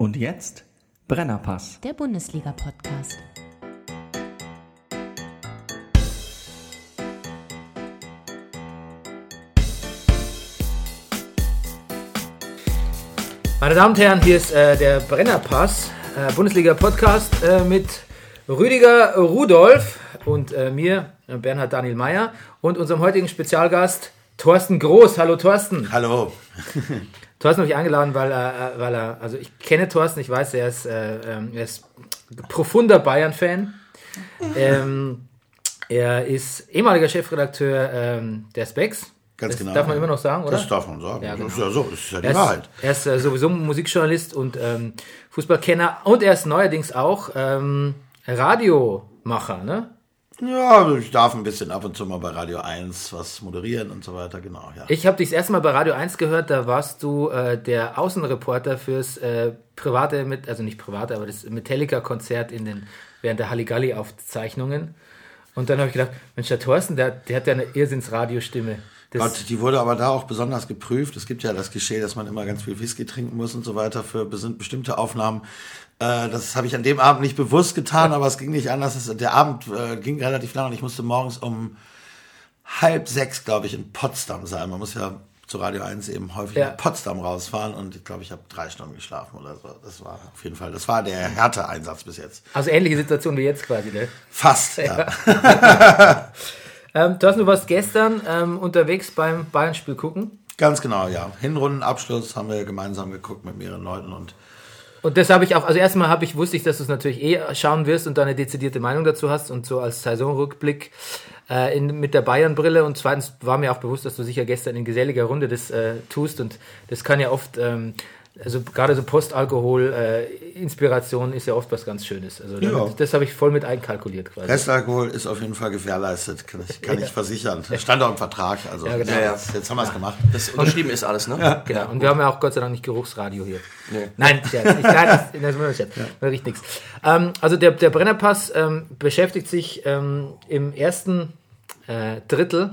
Und jetzt Brennerpass. Der Bundesliga-Podcast. Meine Damen und Herren, hier ist äh, der Brennerpass, äh, Bundesliga-Podcast äh, mit Rüdiger Rudolf und äh, mir, Bernhard Daniel Mayer und unserem heutigen Spezialgast Thorsten Groß. Hallo Thorsten. Hallo. Thorsten habe ich eingeladen, weil er, äh, weil er, also ich kenne Thorsten, ich weiß, er ist, äh, ähm, er ist profunder Bayern-Fan. Ähm, er ist ehemaliger Chefredakteur ähm, der Specs. Ganz das genau. Darf man immer noch sagen, oder? Das darf man sagen. Ja, Das genau. ist ja so, das ist ja die Er ist, Wahrheit. er ist äh, sowieso Musikjournalist und ähm, Fußballkenner und er ist neuerdings auch ähm, Radiomacher, ne? Ja, ich darf ein bisschen ab und zu mal bei Radio 1 was moderieren und so weiter, genau, ja. Ich habe dich das erste Mal bei Radio 1 gehört, da warst du äh, der Außenreporter fürs äh, private, mit, also nicht private, aber das Metallica-Konzert in den, während der Halligalli-Aufzeichnungen. Und dann habe ich gedacht, Mensch, der Thorsten, der, der hat ja eine Irrsinns-Radiostimme. Das- Gott, die wurde aber da auch besonders geprüft. Es gibt ja das Klischee, dass man immer ganz viel Whisky trinken muss und so weiter für bestimmte Aufnahmen. Äh, das habe ich an dem Abend nicht bewusst getan, aber es ging nicht anders. Der Abend äh, ging relativ lang und ich musste morgens um halb sechs, glaube ich, in Potsdam sein. Man muss ja zu Radio 1 eben häufig Ja. nach Potsdam rausfahren und ich glaube, ich habe drei Stunden geschlafen oder so. Das war auf jeden Fall, das war der Härte-Einsatz bis jetzt. Also ähnliche Situation wie jetzt quasi, ne? Fast, ja. Ähm, Thorsten, du warst gestern ähm, unterwegs beim Bayern-Spiel gucken. Ganz genau, ja. Hinrundenabschluss haben wir gemeinsam geguckt mit mehreren Leuten und Und das habe ich auch, also erstmal habe ich, wusste ich, dass du es natürlich eh schauen wirst und da eine dezidierte Meinung dazu hast und so als Saisonrückblick äh, in, mit der Bayern-Brille. Und zweitens war mir auch bewusst, dass du sicher gestern in geselliger Runde das äh, tust und das kann ja oft, ähm, also gerade so Postalkohol-Inspiration ist ja oft was ganz Schönes. Also Ja. das, das habe ich voll mit einkalkuliert quasi. Restalkohol ist auf jeden Fall gewährleistet, kann ich, kann ich versichern. Das stand auch im Vertrag, also Ja, genau. jetzt, jetzt haben wir es gemacht. Das unterschrieben ist alles, ne? Genau. Und wir haben ja auch Gott sei Dank nicht Geruchsradio hier. Nee. Nein. Ich, nein, das, das ist Scherz. Da riecht nichts. Ähm, also der, der Brennerpass ähm, beschäftigt sich ähm, im ersten äh, Drittel,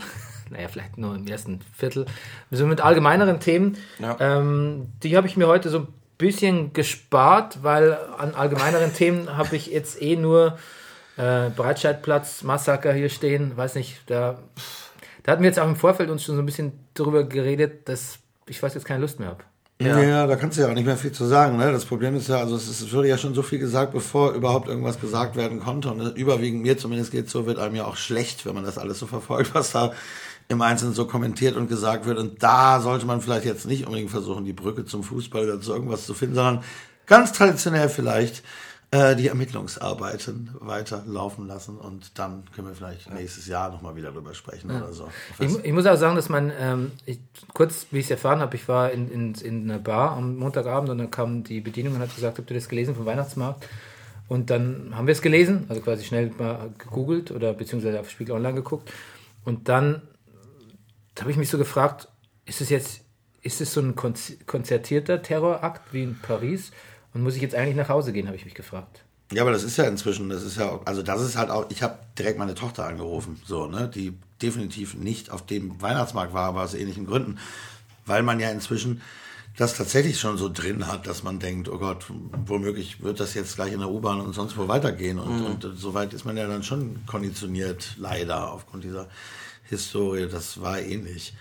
naja, vielleicht nur im ersten Viertel, so mit allgemeineren Themen. Ja. Ähm, die habe ich mir heute so ein bisschen gespart, weil an allgemeineren Themen habe ich jetzt eh nur äh, Breitscheidplatz, Massaker hier stehen. Weiß nicht, da, da hatten wir jetzt auch im Vorfeld uns schon so ein bisschen drüber geredet, dass ich fast jetzt keine Lust mehr habe. Ja. da kannst du ja auch nicht mehr viel zu sagen. Ne? Das Problem ist ja, also es, ist, es wurde ja schon so viel gesagt, bevor überhaupt irgendwas gesagt werden konnte. Und überwiegend mir zumindest geht so, wird einem ja auch schlecht, wenn man das alles so verfolgt, was da im Einzelnen so kommentiert und gesagt wird. Und da sollte man vielleicht jetzt nicht unbedingt versuchen, die Brücke zum Fußball oder zu irgendwas zu finden, sondern ganz traditionell vielleicht äh, die Ermittlungsarbeiten weiterlaufen lassen und dann können wir vielleicht nächstes Jahr nochmal wieder drüber sprechen oder so. Ich, ich muss auch sagen, dass man, ähm, ich, kurz wie ich es erfahren habe, ich war in, in, in einer Bar am Montagabend und dann kam die Bedienung und hat gesagt, habt ihr das gelesen vom Weihnachtsmarkt? Und dann haben wir es gelesen, also quasi schnell mal gegoogelt oder beziehungsweise auf Spiegel Online geguckt. Und dann habe ich mich so gefragt, ist es jetzt, ist es so ein konz- konzertierter Terrorakt wie in Paris? Und muss ich jetzt eigentlich nach Hause gehen, habe ich mich gefragt. Ja, aber das ist ja inzwischen, das ist ja, also das ist halt auch, ich habe direkt meine Tochter angerufen, so, ne, die definitiv nicht auf dem Weihnachtsmarkt war, aber aus ähnlichen Gründen, weil man ja inzwischen das tatsächlich schon so drin hat, dass man denkt, oh Gott, womöglich wird das jetzt gleich in der U-Bahn und sonst wo weitergehen und, und soweit ist man ja dann schon konditioniert, leider, aufgrund dieser Historie, das war ähnlich.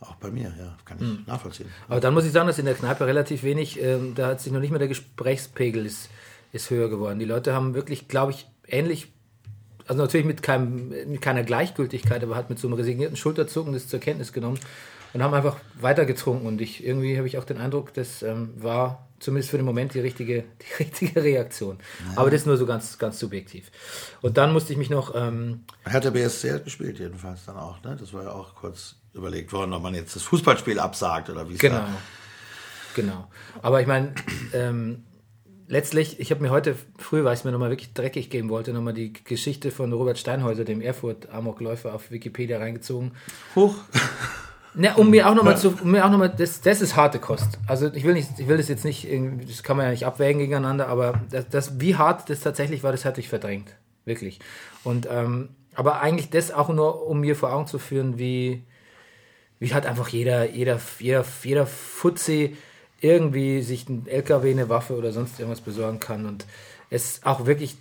Auch bei mir, ja, kann ich nachvollziehen. Aber dann muss ich sagen, dass in der Kneipe relativ wenig, ähm, da hat sich noch nicht mehr der Gesprächspegel ist, ist höher geworden. Die Leute haben wirklich, glaube ich, ähnlich, also natürlich mit, keinem, mit keiner Gleichgültigkeit, aber hat mit so einem resignierten Schulterzucken das zur Kenntnis genommen und haben einfach weiter getrunken. Und ich irgendwie habe ich auch den Eindruck, das ähm, war zumindest für den Moment die richtige, die richtige Reaktion. Aber das nur so ganz, ganz subjektiv. Und dann musste ich mich noch, ähm, Hertha BSC hat gespielt jedenfalls dann auch, ne? Das war ja auch kurz überlegt worden, ob man jetzt das Fußballspiel absagt oder wie es Genau. Genau. Aber ich meine, ähm, letztlich, ich habe mir heute früh, weil ich es mir nochmal wirklich dreckig geben wollte, nochmal die Geschichte von Robert Steinhäuser, dem Erfurt-Amokläufer, auf Wikipedia reingezogen. Huch. Ne, um mir auch nochmal zu, um mir auch nochmal, das, das ist harte Kost. Also ich will nicht, ich will das jetzt nicht, das kann man ja nicht abwägen gegeneinander, aber das, das wie hart das tatsächlich war, das hatte ich verdrängt. Wirklich. Und, ähm, aber eigentlich das auch nur, um mir vor Augen zu führen, wie, wie halt einfach jeder, jeder, jeder, jeder Fuzzi irgendwie sich ein LKW, eine Waffe oder sonst irgendwas besorgen kann und es auch wirklich,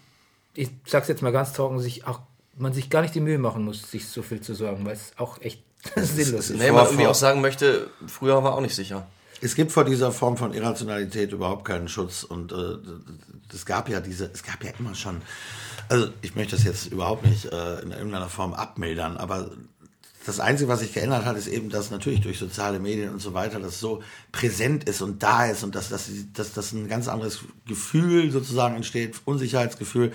ich sag's jetzt mal ganz trocken, sich auch man sich gar nicht die Mühe machen muss, sich so viel zu sorgen, weil es auch echt sinnlos ist. Nee, man irgendwie auch sagen möchte, früher war auch nicht sicher. Es gibt vor dieser Form von Irrationalität überhaupt keinen Schutz und äh, es gab ja diese, es gab ja immer schon, also ich möchte das jetzt überhaupt nicht äh, in irgendeiner Form abmildern, aber das Einzige, was sich geändert hat, ist eben, dass natürlich durch soziale Medien und so weiter das so präsent ist und da ist und dass, dass, dass, dass ein ganz anderes Gefühl sozusagen entsteht, Unsicherheitsgefühl,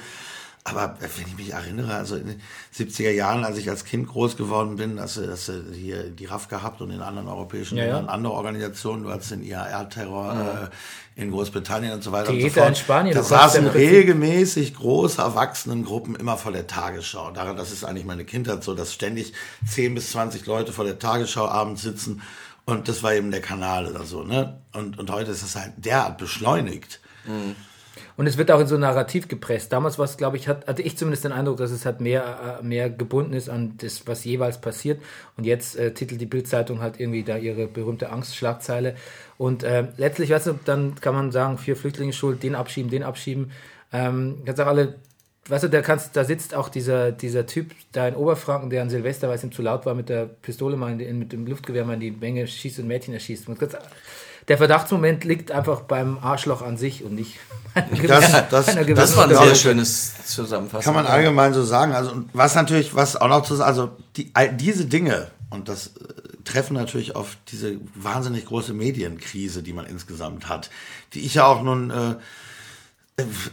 aber wenn ich mich erinnere, also in den 70er Jahren, als ich als Kind groß geworden bin, dass du, dass du hier die RAF gehabt und in anderen europäischen Ja, ja. Ländern andere Organisationen, du hattest den IAR-Terror äh, in Großbritannien und so weiter Die und so fort. in Spanien, Da saßen ja regelmäßig große Erwachsenengruppen immer vor der Tagesschau. Daran, das ist eigentlich meine Kindheit so, dass ständig 10 bis 20 Leute vor der Tagesschau abends sitzen und das war eben der Kanal oder so, ne? Und, und heute ist es halt derart beschleunigt. Und es wird auch in so ein Narrativ gepresst. Damals war es, glaube ich, hat, hatte ich zumindest den Eindruck, dass es halt mehr, äh, mehr gebunden ist an das, was jeweils passiert. Und jetzt äh, titelt die Bildzeitung halt irgendwie da ihre berühmte Angstschlagzeile. Und äh, letztlich, weißt du, dann kann man sagen, vier Flüchtlinge schuld, den abschieben, den abschieben. Ähm, kannst auch alle, weißt du, da kannst, da sitzt auch dieser, dieser Typ da in Oberfranken, der an Silvester, weil es ihm zu laut war, mit der Pistole mal in mit dem Luftgewehr mal in die Menge schießt und Mädchen erschießt. Und ganz- der Verdachtsmoment liegt einfach beim Arschloch an sich und nicht bei einer gewissen- das- das Das war ein sehr schönes Zusammenfassen. Kann man allgemein so sagen. Also und was natürlich, was auch noch zu sagen, also die, all diese Dinge und das äh, treffen natürlich auf diese wahnsinnig große Medienkrise, die man insgesamt hat, die ich ja auch nun äh,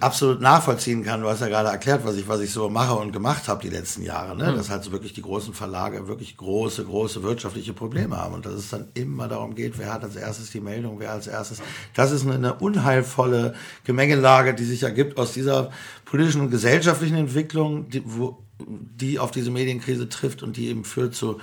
absolut nachvollziehen kann. Du hast ja gerade erklärt, was ich, was ich so mache und gemacht habe die letzten Jahre. Ne? Dass halt so wirklich die großen Verlage wirklich große, große wirtschaftliche Probleme haben und dass es dann immer darum geht, wer hat als erstes die Meldung, wer als erstes. Das ist eine, eine unheilvolle Gemengelage, die sich ergibt aus dieser politischen und gesellschaftlichen Entwicklung, die, wo, die auf diese Medienkrise trifft und die eben führt zu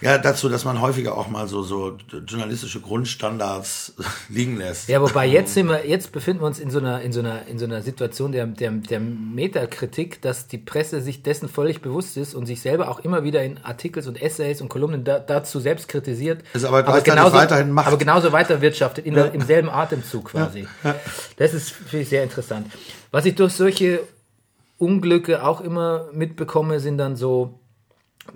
ja, dazu, dass man häufiger auch mal so, so journalistische Grundstandards liegen lässt. Ja, wobei jetzt sind wir, jetzt befinden wir uns in so einer, in so einer, in so einer Situation der, der, der Metakritik, dass die Presse sich dessen völlig bewusst ist und sich selber auch immer wieder in Artikels und Essays und Kolumnen da, dazu selbst kritisiert. Ist aber gleichzeitig weiterhin Macht. aber genauso weiterwirtschaftet, in der, im selben Atemzug quasi. Das ist, finde ich, sehr interessant. Was ich durch solche Unglücke auch immer mitbekomme, sind dann so,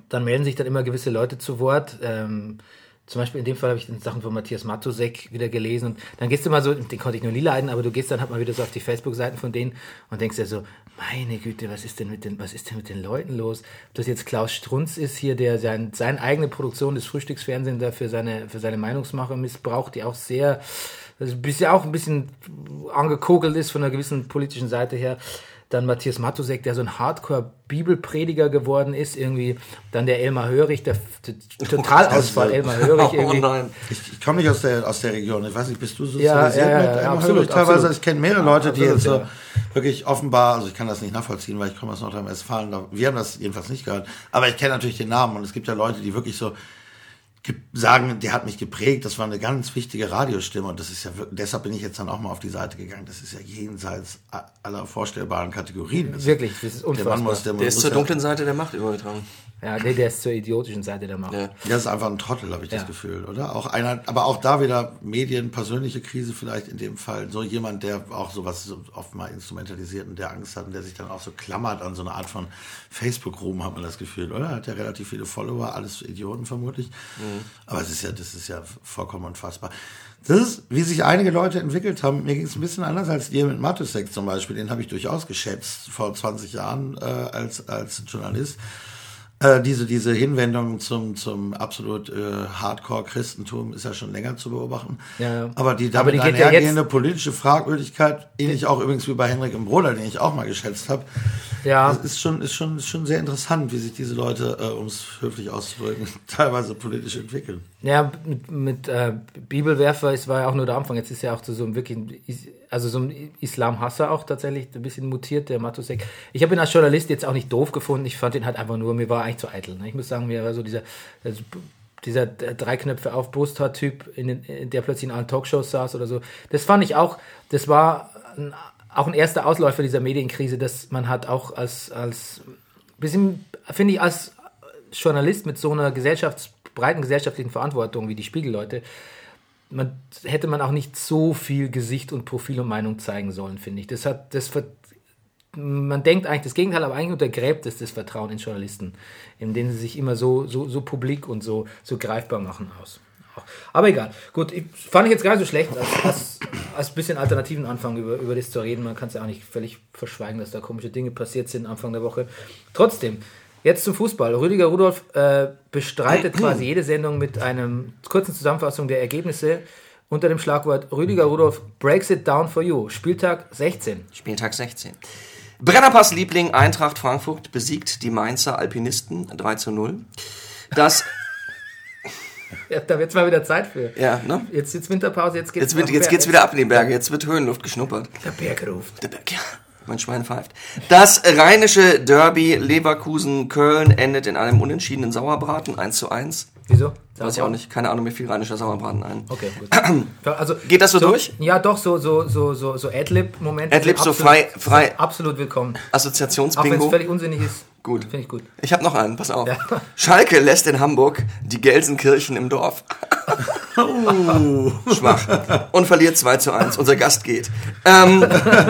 dann melden sich dann immer gewisse Leute zu Wort. Ähm, zum Beispiel in dem Fall habe ich den Sachen von Matthias Matusek wieder gelesen und dann gehst du mal so, den konnte ich noch nie leiden, aber du gehst dann halt mal wieder so auf die Facebook-Seiten von denen und denkst dir so, meine Güte, was ist denn mit den, was ist denn mit den Leuten los? Ob das jetzt Klaus Strunz ist hier, der sein, seine eigene Produktion des Frühstücksfernsehens da für seine, für seine Meinungsmache missbraucht, die auch sehr, das ist bisher auch ein bisschen angekokelt ist von einer gewissen politischen Seite her. Dann Matthias Matusek, der so ein Hardcore-Bibelprediger geworden ist, irgendwie. Dann der Elmar Hörig, der, der Totalausfall Elmar Hörig Oh irgendwie. nein. Ich, ich komme nicht aus der, aus der Region. Ich weiß nicht, bist du sozialisiert ja, ja, mit ja, Elmar absolut, Hörig teilweise? absolut. Ich kenne mehrere Leute, die absolut, jetzt so wirklich offenbar, also ich kann das nicht nachvollziehen, weil ich komme aus Nordrhein-Westfalen. Wir haben das jedenfalls nicht gehört. Aber ich kenne natürlich den Namen und es gibt ja Leute, die wirklich so sagen, der hat mich geprägt, das war eine ganz wichtige Radiostimme und das ist ja wirklich, deshalb bin ich jetzt dann auch mal auf die Seite gegangen. Das ist ja jenseits aller vorstellbaren Kategorien. Das Wirklich, das ist der Mann unfassbar. muss, der, Der ist zur dunklen Seite der Macht übergetragen. Ja, nee, der ist zur idiotischen Seite der Macht. Ja. Das ist einfach ein Trottel, habe ich das Ja. Gefühl, oder? Auch einer, aber auch da wieder Medien, persönliche Krise vielleicht in dem Fall. So jemand, der auch sowas so oft mal instrumentalisiert und der Angst hat und der sich dann auch so klammert an so eine Art von Facebook-Ruhm, hat man das Gefühl, oder? Hat ja relativ viele Follower, alles Idioten vermutlich. Aber es ist ja, das ist ja vollkommen unfassbar. Das ist, wie sich einige Leute entwickelt haben. Mir ging es ein bisschen anders als dir mit Matusek zum Beispiel. Den habe ich durchaus geschätzt vor 20 Jahren äh, als, als Journalist. Äh, diese, diese Hinwendung zum, zum absolut äh, Hardcore-Christentum ist ja schon länger zu beobachten. Ja, ja. Aber die Aber damit die geht ja einhergehende politische Fragwürdigkeit, ähnlich auch übrigens wie bei Henrik im Broder, den ich auch mal geschätzt habe, Ja. das ist schon, ist, schon, ist schon sehr interessant, wie sich diese Leute, äh, um es höflich auszudrücken, teilweise politisch entwickeln. Ja, mit, mit äh, Bibelwerfer, es war ja auch nur der Anfang. Jetzt ist ja auch so, so ein wirklich, ein Is- also so ein Islamhasser auch tatsächlich ein bisschen mutiert, der Matusek. Ich habe ihn als Journalist jetzt auch nicht doof gefunden. Ich fand ihn halt einfach nur, mir war eigentlich zu eitel. Ne? Ich muss sagen, mir war so dieser, also dieser drei auf Brust hat Typ, in den, in der plötzlich in allen Talkshows saß oder so. Das fand ich auch, das war ein, auch ein erster Ausläufer dieser Medienkrise, dass man hat auch als, als bisschen, finde ich, als Journalist mit so einer gesellschafts breiten gesellschaftlichen Verantwortung wie die Spiegelleute man, hätte man auch nicht so viel Gesicht und Profil und Meinung zeigen sollen, finde ich. Das hat, das man denkt eigentlich das Gegenteil, aber eigentlich untergräbt es das Vertrauen in Journalisten, in denen sie sich immer so, so, so publik und so, so greifbar machen aus. Aber egal. Gut, fand ich jetzt gar nicht so schlecht, als, als, als bisschen alternativen Anfang über, über das zu reden. Man kann es ja auch nicht völlig verschweigen, dass da komische Dinge passiert sind Anfang der Woche. Trotzdem, jetzt zum Fußball. Rüdiger Rudolf äh, bestreitet quasi jede Sendung mit einem kurzen Zusammenfassung der Ergebnisse unter dem Schlagwort Rüdiger Rudolf breaks it down for you. Spieltag 16. Spieltag 16. Brennerpass-Liebling Eintracht Frankfurt besiegt die Mainzer Alpinisten 3 zu 0. Das, Ja, da wird mal wieder Zeit für. ja, ne? Jetzt jetzt Winterpause, jetzt geht's Jetzt, wird, jetzt geht's wieder ab in die Berge, jetzt wird Höhenluft geschnuppert. Der Berg ruft. Der Berg, ja. Mein Schwein pfeift. Das rheinische Derby Leverkusen-Köln endet in einem unentschiedenen Sauerbraten 1 zu 1. Wieso? Weiß ich auch nicht. Keine Ahnung, mir fiel rheinischer Sauerbraten ein. Okay, gut. Also, Geht das so durch? Ja, doch, so, so, so, so, so Adlib-Momente. Adlib so frei- frei- Absolut willkommen. Auch wenn es Assoziationsbingo. völlig unsinnig ist. Gut. Finde ich gut. Ich habe noch einen, pass auf. Ja. Schalke lässt in Hamburg die Gelsenkirchen im Dorf. Schwach. Und verliert 2 zu 1. Unser Gast geht. Ähm,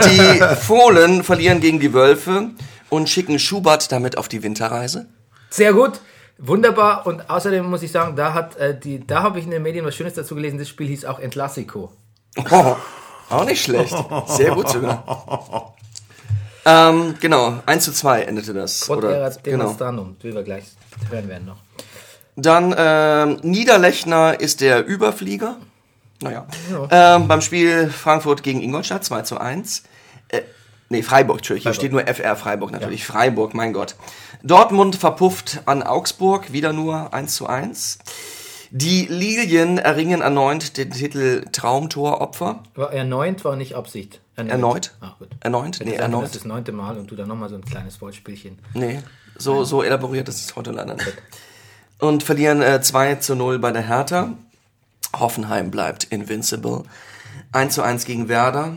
die Fohlen verlieren gegen die Wölfe und schicken Schubert damit auf die Winterreise. Sehr gut. Wunderbar. Und außerdem muss ich sagen, da hat äh, die, da habe ich in den Medien was Schönes dazu gelesen. Das Spiel hieß auch Entlassico. Oh, auch nicht schlecht. Sehr gut sogar. Ähm, genau, 1 zu 2 endete das. Quod Oder, genau. wie wir gleich hören werden noch. Dann ähm, Niederlechner ist der Überflieger. Naja. Ähm, beim Spiel Frankfurt gegen Ingolstadt 2 zu 1. Äh, nee, Freiburg, Entschuldigung. Hier steht nur FR Freiburg natürlich. Freiburg, mein Gott. Dortmund verpufft an Augsburg, wieder nur 1 zu 1. Die Lilien erringen erneut den Titel Traumtoropfer. War erneut war nicht Absicht. Erneut? Ah, gut. Erneut? Nee, erneut. Das ist das neunte Mal und du dann nochmal so ein kleines Wortspielchen. Nee, so, so elaboriert ist es heute leider nicht. Und verlieren äh, 2 zu 0 bei der Hertha. Hoffenheim bleibt invincible. 1 zu 1 gegen Werder.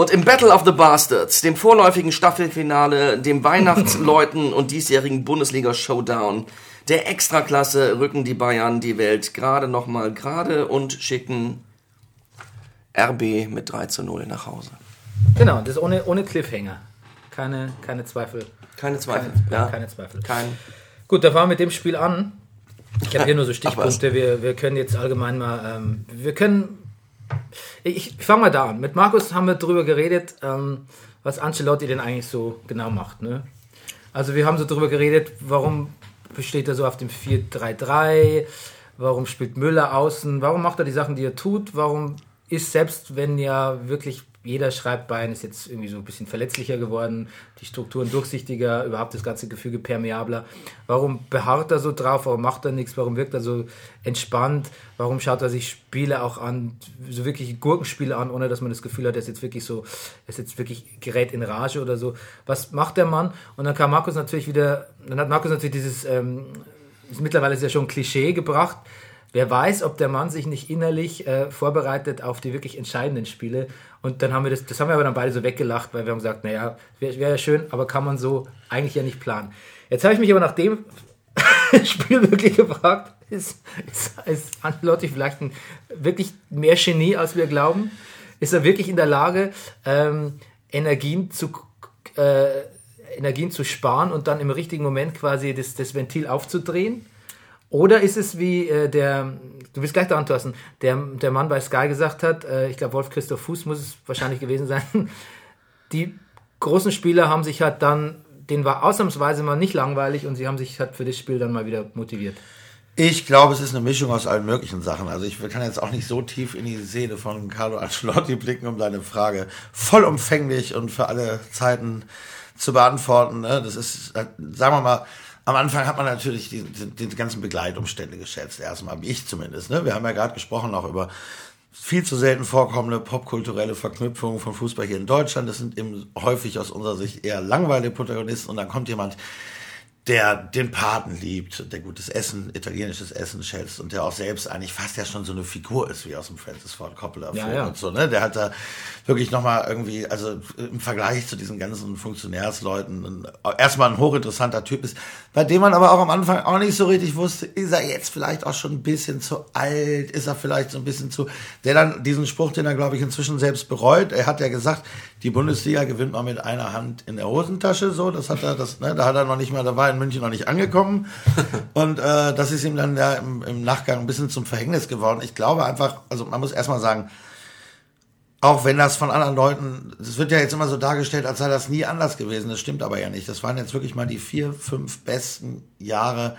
Und im Battle of the Bastards, dem vorläufigen Staffelfinale, dem Weihnachtsläuten und diesjährigen Bundesliga-Showdown der Extraklasse rücken die Bayern die Welt gerade nochmal gerade und schicken RB mit 3 zu 0 nach Hause. Genau, das ohne, ohne Cliffhanger. Keine, keine Zweifel. Keine Zweifel. Keine, ja. keine Zweifel. Kein, Gut, da fahren wir mit dem Spiel an. Ich habe hier nur so Stichpunkte. Wir, wir können jetzt allgemein mal. Ähm, wir können. Ich, ich fange mal da an. Mit Markus haben wir darüber geredet, ähm, was Ancelotti denn eigentlich so genau macht. Ne? Also, wir haben so darüber geredet, warum besteht er so auf dem 4-3-3, warum spielt Müller außen, warum macht er die Sachen, die er tut, warum ist selbst, wenn ja wirklich jeder schreibt, Bayern ist jetzt irgendwie so ein bisschen verletzlicher geworden, die Strukturen durchsichtiger, überhaupt das ganze Gefüge permeabler. Warum beharrt er so drauf? Warum macht er nichts? Warum wirkt er so entspannt? Warum schaut er sich Spiele auch an, so wirklich Gurkenspiele an, ohne dass man das Gefühl hat, er ist jetzt wirklich so, er ist jetzt wirklich gerät in Rage oder so? Was macht der Mann? Und dann kam Markus natürlich wieder, dann hat Markus natürlich dieses, ähm, mittlerweile ist ja schon ein Klischee gebracht. Wer weiß, ob der Mann sich nicht innerlich äh, vorbereitet auf die wirklich entscheidenden Spiele. Und dann haben wir das, das haben wir aber dann beide so weggelacht, weil wir haben gesagt, naja, wäre wär ja schön, aber kann man so eigentlich ja nicht planen. Jetzt habe ich mich aber nach dem Spiel wirklich gefragt, ist, ist, ist Ancelotti vielleicht ein, wirklich mehr Genie, als wir glauben? Ist er wirklich in der Lage, ähm, Energien zu äh, Energien zu sparen und dann im richtigen Moment quasi das, das Ventil aufzudrehen? Oder ist es wie äh, der, du bist gleich daran, Thorsten, der, der Mann bei Sky gesagt hat, äh, ich glaube Wolf Christoph Fuß muss es wahrscheinlich gewesen sein, die großen Spieler haben sich halt dann, denen war ausnahmsweise mal nicht langweilig und sie haben sich halt für das Spiel dann mal wieder motiviert. Ich glaube, es ist eine Mischung aus allen möglichen Sachen. Also ich kann jetzt auch nicht so tief in die Seele von Carlo Ancelotti blicken, um deine Frage vollumfänglich und für alle Zeiten zu beantworten. ne? Das ist, äh, sagen wir mal, am Anfang hat man natürlich die, die, die ganzen Begleitumstände geschätzt, erstmal, ich zumindest. Ne? Wir haben ja gerade gesprochen auch über viel zu selten vorkommende popkulturelle Verknüpfungen von Fußball hier in Deutschland. Das sind eben häufig aus unserer Sicht eher langweilige Protagonisten und dann kommt jemand, der den Paten liebt, der gutes Essen, italienisches Essen schätzt und der auch selbst eigentlich fast ja schon so eine Figur ist wie aus dem Francis Ford Coppola ja, ja. und so, ne? Der hat da wirklich nochmal irgendwie, also im Vergleich zu diesen ganzen Funktionärsleuten, erstmal ein hochinteressanter Typ ist, bei dem man aber auch am Anfang auch nicht so richtig wusste, ist er jetzt vielleicht auch schon ein bisschen zu alt, ist er vielleicht so ein bisschen zu, der dann diesen Spruch, den er glaube ich inzwischen selbst bereut, er hat ja gesagt, die Bundesliga gewinnt man mit einer Hand in der Hosentasche, so, das hat er, das, ne, da hat er noch nicht mal, da war in München noch nicht angekommen. Und äh, das ist ihm dann ja im, im Nachgang ein bisschen zum Verhängnis geworden. Ich glaube einfach, also man muss erstmal sagen, auch wenn das von anderen Leuten, das wird ja jetzt immer so dargestellt, als sei das nie anders gewesen. Das stimmt aber ja nicht. Das waren jetzt wirklich mal die vier, fünf besten Jahre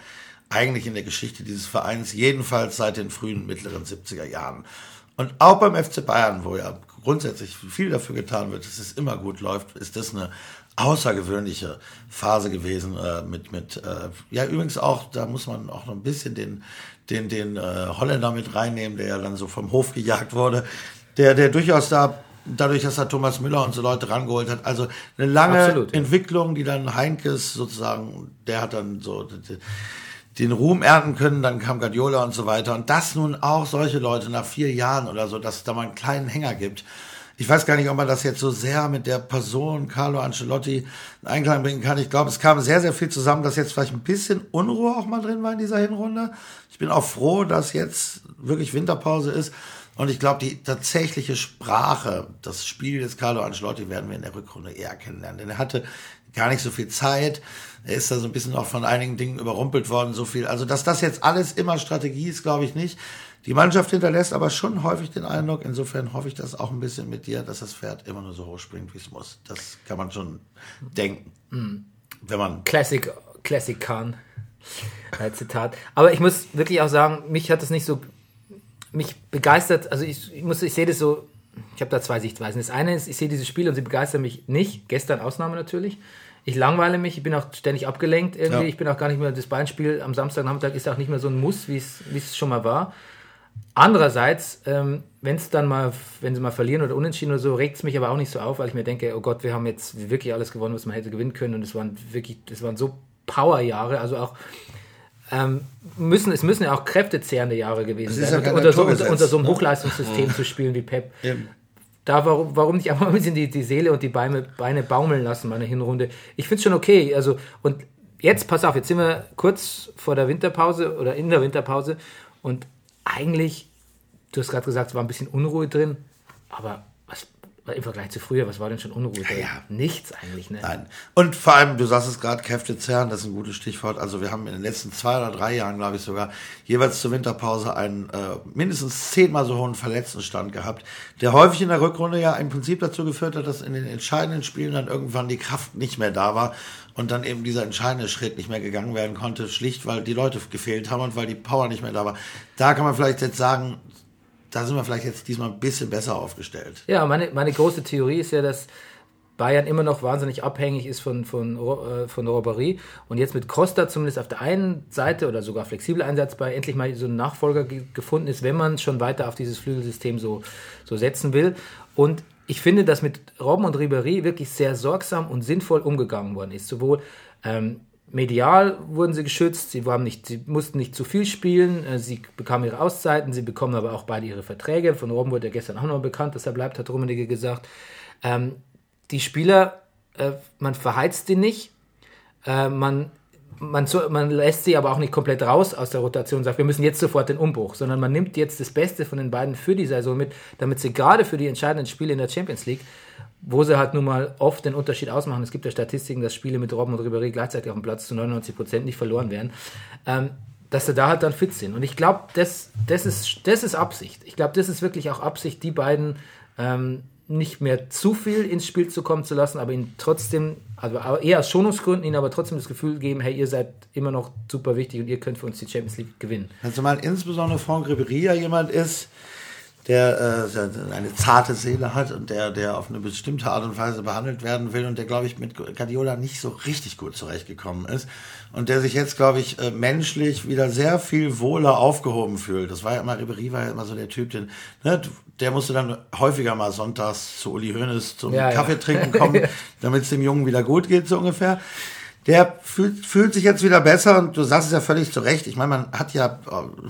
eigentlich in der Geschichte dieses Vereins, jedenfalls seit den frühen, mittleren 70er Jahren. Und auch beim FC Bayern, wo ja grundsätzlich viel dafür getan wird, dass es immer gut läuft, ist das eine außergewöhnliche Phase gewesen äh, mit mit äh, ja übrigens auch da muss man auch noch ein bisschen den den den äh, Holländer mit reinnehmen, der ja dann so vom Hof gejagt wurde, der der durchaus da dadurch, dass er Thomas Müller und so Leute rangeholt hat, also eine lange Absolut, ja. Entwicklung, die dann Heinkes sozusagen, der hat dann so den Ruhm ernten können, dann kam Guardiola und so weiter und das nun auch solche Leute nach vier Jahren oder so, dass es da mal einen kleinen Hänger gibt ich weiß gar nicht, ob man das jetzt so sehr mit der Person Carlo Ancelotti in Einklang bringen kann. Ich glaube, es kam sehr, sehr viel zusammen, dass jetzt vielleicht ein bisschen Unruhe auch mal drin war in dieser Hinrunde. Ich bin auch froh, dass jetzt wirklich Winterpause ist. Und ich glaube, die tatsächliche Sprache, das Spiel des Carlo Ancelotti werden wir in der Rückrunde eher kennenlernen. Denn er hatte gar nicht so viel Zeit. Er ist da so ein bisschen auch von einigen Dingen überrumpelt worden, so viel. Also, dass das jetzt alles immer Strategie ist, glaube ich nicht. Die Mannschaft hinterlässt aber schon häufig den Eindruck, insofern hoffe ich das auch ein bisschen mit dir, dass das Pferd immer nur so hoch springt, wie es muss. Das kann man schon denken. Mhm. Wenn man. Classic, Classic Khan. Äh, Zitat. Aber ich muss wirklich auch sagen, mich hat das nicht so, mich begeistert, also ich, ich muss, ich sehe das so, ich habe da zwei Sichtweisen. Das eine ist, ich sehe dieses Spiel und sie begeistern mich nicht. Gestern Ausnahme natürlich. Ich langweile mich, ich bin auch ständig abgelenkt irgendwie. Ja. Ich bin auch gar nicht mehr, das Beinspiel am Samstagnachmittag ist auch nicht mehr so ein Muss, wie es schon mal war. Andererseits, ähm, wenn es dann mal, wenn sie mal verlieren oder unentschieden oder so, regt es mich aber auch nicht so auf, weil ich mir denke, oh Gott, wir haben jetzt wirklich alles gewonnen, was man hätte gewinnen können und es waren wirklich, es waren so Powerjahre, also auch ähm, müssen, es müssen ja auch kräftezehrende Jahre gewesen sein, ja unter, so, unter, unter, so, einem Hochleistungssystem ja. zu spielen wie Pep. Eben. Da warum, warum nicht einfach ein bisschen die, die Seele und die Beine, Beine baumeln lassen, meine Hinrunde. Ich finde es schon okay. Also, und jetzt, pass auf, jetzt sind wir kurz vor der Winterpause oder in der Winterpause und eigentlich, du hast gerade gesagt, es war ein bisschen Unruhe drin, aber im Vergleich zu früher, was war denn schon Unruhe drin? Ja, Nichts eigentlich, ne? Nein. Und vor allem, du sagst es gerade, Kräfte zerren, das ist ein gutes Stichwort. Also wir haben in den letzten zwei oder drei Jahren, glaube ich sogar, jeweils zur Winterpause einen äh, mindestens zehnmal so hohen Verletztenstand gehabt, der häufig in der Rückrunde ja im Prinzip dazu geführt hat, dass in den entscheidenden Spielen dann irgendwann die Kraft nicht mehr da war und dann eben dieser entscheidende Schritt nicht mehr gegangen werden konnte, schlicht weil die Leute gefehlt haben und weil die Power nicht mehr da war. Da kann man vielleicht jetzt sagen, da sind wir vielleicht jetzt diesmal ein bisschen besser aufgestellt. Ja, meine, meine große Theorie ist ja, dass Bayern immer noch wahnsinnig abhängig ist von, von, äh, von Robbery und jetzt mit Costa zumindest auf der einen Seite oder sogar flexibel einsetzbar endlich mal so ein Nachfolger ge gefunden ist, wenn man schon weiter auf dieses Flügelsystem so, so setzen will. Und ich finde, dass mit Robben und Ribéry wirklich sehr sorgsam und sinnvoll umgegangen worden ist. Sowohl ähm, medial wurden sie geschützt, sie, waren nicht, sie mussten nicht zu viel spielen, äh, sie bekamen ihre Auszeiten, sie bekommen aber auch beide ihre Verträge. Von Robben wurde ja gestern auch noch bekannt, dass er bleibt, hat Rummenigge gesagt. Ähm, die Spieler, äh, man verheizt sie nicht, äh, man man, man lässt sie aber auch nicht komplett raus aus der Rotation und sagt, wir müssen jetzt sofort den Umbruch, sondern man nimmt jetzt das Beste von den beiden für die Saison mit, damit sie gerade für die entscheidenden Spiele in der Champions League, wo sie halt nun mal oft den Unterschied ausmachen, es gibt ja Statistiken, dass Spiele mit Robben und Ribéry gleichzeitig auf dem Platz zu 99 Prozent nicht verloren werden, ähm, dass sie da halt dann fit sind. Und ich glaube, das, das, ist, das ist Absicht. Ich glaube, das ist wirklich auch Absicht, die beiden ähm, nicht mehr zu viel ins Spiel zu kommen zu lassen, aber ihn trotzdem, also eher aus Schonungsgründen, ihnen aber trotzdem das Gefühl geben, hey, ihr seid immer noch super wichtig und ihr könnt für uns die Champions League gewinnen. Also mal insbesondere Franck Ribéry ja jemand ist, der äh, eine zarte Seele hat und der, der auf eine bestimmte Art und Weise behandelt werden will und der, glaube ich, mit Guardiola nicht so richtig gut zurechtgekommen ist und der sich jetzt, glaube ich, äh, menschlich wieder sehr viel wohler aufgehoben fühlt. Das war ja immer, Ribery war ja immer so der Typ, den, ne, der musste dann häufiger mal sonntags zu Uli Hoeneß zum ja, Kaffee ja. trinken kommen, damit es dem Jungen wieder gut geht, so ungefähr der fühlt, fühlt sich jetzt wieder besser und du sagst es ja völlig zu Recht. Ich meine, man hat ja äh,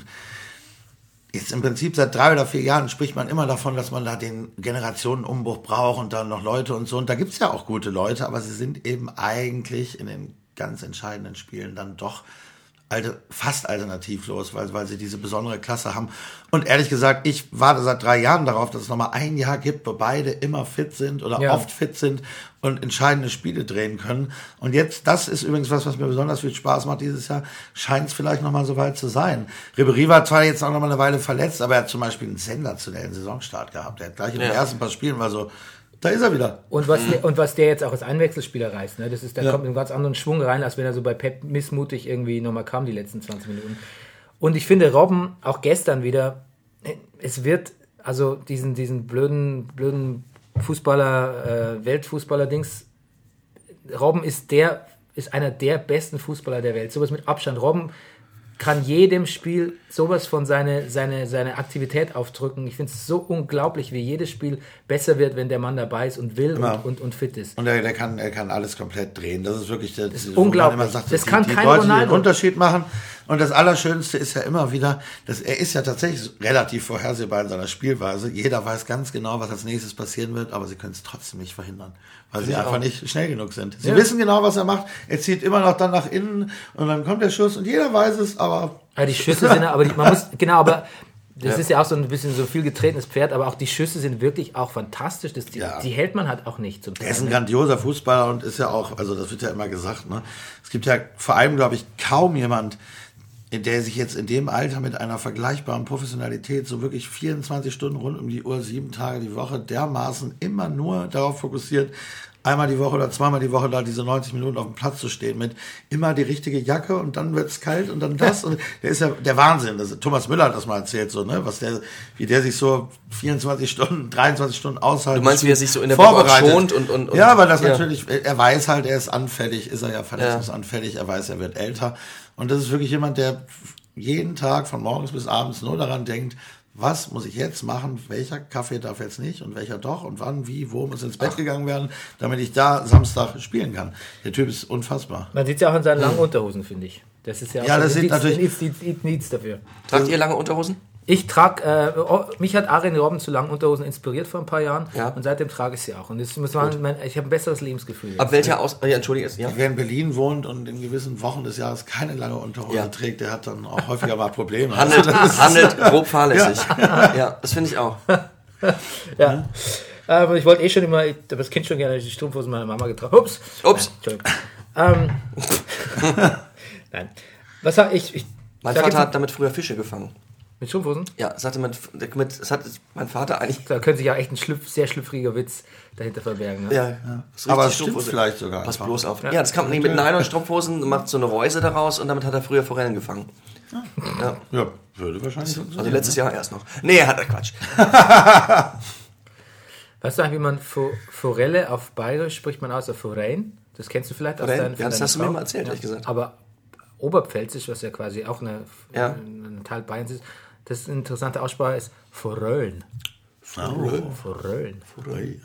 jetzt im Prinzip seit drei oder vier Jahren spricht man immer davon, dass man da den Generationenumbruch braucht und dann noch Leute und so. Und da gibt's ja auch gute Leute, aber sie sind eben eigentlich in den ganz entscheidenden Spielen dann doch alte, fast alternativlos, weil, weil sie diese besondere Klasse haben. Und ehrlich gesagt, ich warte seit drei Jahren darauf, dass es nochmal ein Jahr gibt, wo beide immer fit sind oder Ja. oft fit sind und entscheidende Spiele drehen können. Und jetzt, das ist übrigens was, was mir besonders viel Spaß macht dieses Jahr, scheint es vielleicht nochmal so weit zu sein. Ribéry war zwar jetzt auch nochmal eine Weile verletzt, aber er hat zum Beispiel einen sensationellen Saisonstart gehabt. Er hat gleich in den Ja. ersten paar Spielen war so, da ist er wieder. Und was, der, und was der jetzt auch als Einwechselspieler reißt, ne? das ist, der Ja. kommt mit einem ganz anderen Schwung rein, als wenn er so bei Pep missmutig irgendwie nochmal kam, die letzten 20 Minuten. Und ich finde Robben auch gestern wieder, es wird, also diesen, diesen blöden, blöden Fußballer, äh, Weltfußballer-Dings, Robben ist der, ist einer der besten Fußballer der Welt. Sowas mit Abstand. Robben kann jedem Spiel sowas von seine, seine, seine Aktivität aufdrücken. Ich finde es so unglaublich, wie jedes Spiel besser wird, wenn der Mann dabei ist und will Immer. und, und, und fit ist. Und er, der kann, er kann alles komplett drehen. Das ist wirklich der, das unglaublich. Das kann die kein Leute, die den Ronaldo. Unterschied machen. Und das Allerschönste ist ja immer wieder, dass er ist ja tatsächlich relativ vorhersehbar in seiner Spielweise. Jeder weiß ganz genau, was als nächstes passieren wird, aber sie können es trotzdem nicht verhindern, weil sie einfach nicht schnell genug sind. Sie Ja. wissen genau, was er macht. Er zieht immer noch dann nach innen und dann kommt der Schuss und jeder weiß es, aber Ja, die Schüsse sind, aber die, man muss, genau, aber das ist ja auch so ein bisschen so viel getretenes Pferd, aber auch die Schüsse sind wirklich auch fantastisch. Das, die, Ja. die hält man halt auch nicht zum Teil. Er ist ein ne? grandioser Fußballer und ist ja auch, also das wird ja immer gesagt, ne? Es gibt ja vor allem, glaube ich, kaum jemand, der sich jetzt in dem Alter mit einer vergleichbaren Professionalität so wirklich 24 Stunden rund um die Uhr, sieben Tage die Woche dermaßen immer nur darauf fokussiert, einmal die Woche oder zweimal die Woche da diese 90 Minuten auf dem Platz zu stehen mit immer die richtige Jacke und dann wird's kalt und dann das und der ist ja der Wahnsinn. Das, Thomas Müller hat das mal erzählt, so, ne, was der, wie der sich so 24 Stunden, 23 Stunden aushalten. Du meinst, wie er sich so in der Woche vorbereitet. schont und- und- und- ja, weil das ja. natürlich, er weiß halt, er ist anfällig, ist er ja verletzungsanfällig, er weiß, er wird älter. Und das ist wirklich jemand, der jeden Tag von morgens bis abends nur daran denkt, was muss ich jetzt machen, welcher Kaffee darf jetzt nicht und welcher doch und wann, wie, wo muss ins Bett gegangen werden, damit ich da Samstag spielen kann. Der Typ ist unfassbar. Man sieht es ja auch in seinen langen Unterhosen, finde ich. Das ist ja, auch Ja, so das Indiz- natürlich- Indiz- Indiz dafür. Tragt ihr lange Unterhosen? Ich trage, äh, oh, mich hat Arjen Robben zu langen Unterhosen inspiriert vor ein paar Jahren Ja. und seitdem trage ich sie auch. Und das muss man, mein, ich habe ein besseres Lebensgefühl. Ab welcher Aus... Ja, entschuldige, ja. Wer in Berlin wohnt und in gewissen Wochen des Jahres keine lange Unterhose Ja. trägt, der hat dann auch häufiger mal Probleme. Handelt, handelt grob fahrlässig. Ja, das finde ich auch. Ja. Aber ich wollte eh schon immer, ich habe das Kind schon gerne die Strumpfhosen meiner Mama getragen. Ups. Ups. Nein, Entschuldigung. ähm, Nein. Was sag ich? ich Mein Vater hat damit früher Fische gefangen. Mit Strumpfhosen? Ja, sagte mit, mit, das hat mein Vater eigentlich. Da könnte sich ja echt ein schlüpf, sehr schlüpfriger Witz dahinter verbergen. Ne? Ja, ist Aber richtig es stimmt Strumpfhose. vielleicht sogar Pass einfach. bloß auf. Ja, das kann man nicht mit Nylon-Strumpfhosen, macht so eine Reuse daraus und damit hat er früher Forellen gefangen. Ja, Ja, würde wahrscheinlich also funktionieren. letztes Jahr erst noch. Nee, hat er Quatsch. Weißt du eigentlich, wie man Fo- Forelle auf Bayerisch spricht man aus, auf Forellen? Das kennst du vielleicht aus Forellen? deinen Ja, das hast du mir mal erzählt, ehrlich gesagt. Aber Oberpfälzisch, was ja quasi auch eine, Ja. ein Teil Bayerns ist, das eine interessante Aussprache ist Forellen. Forellen. Forellen.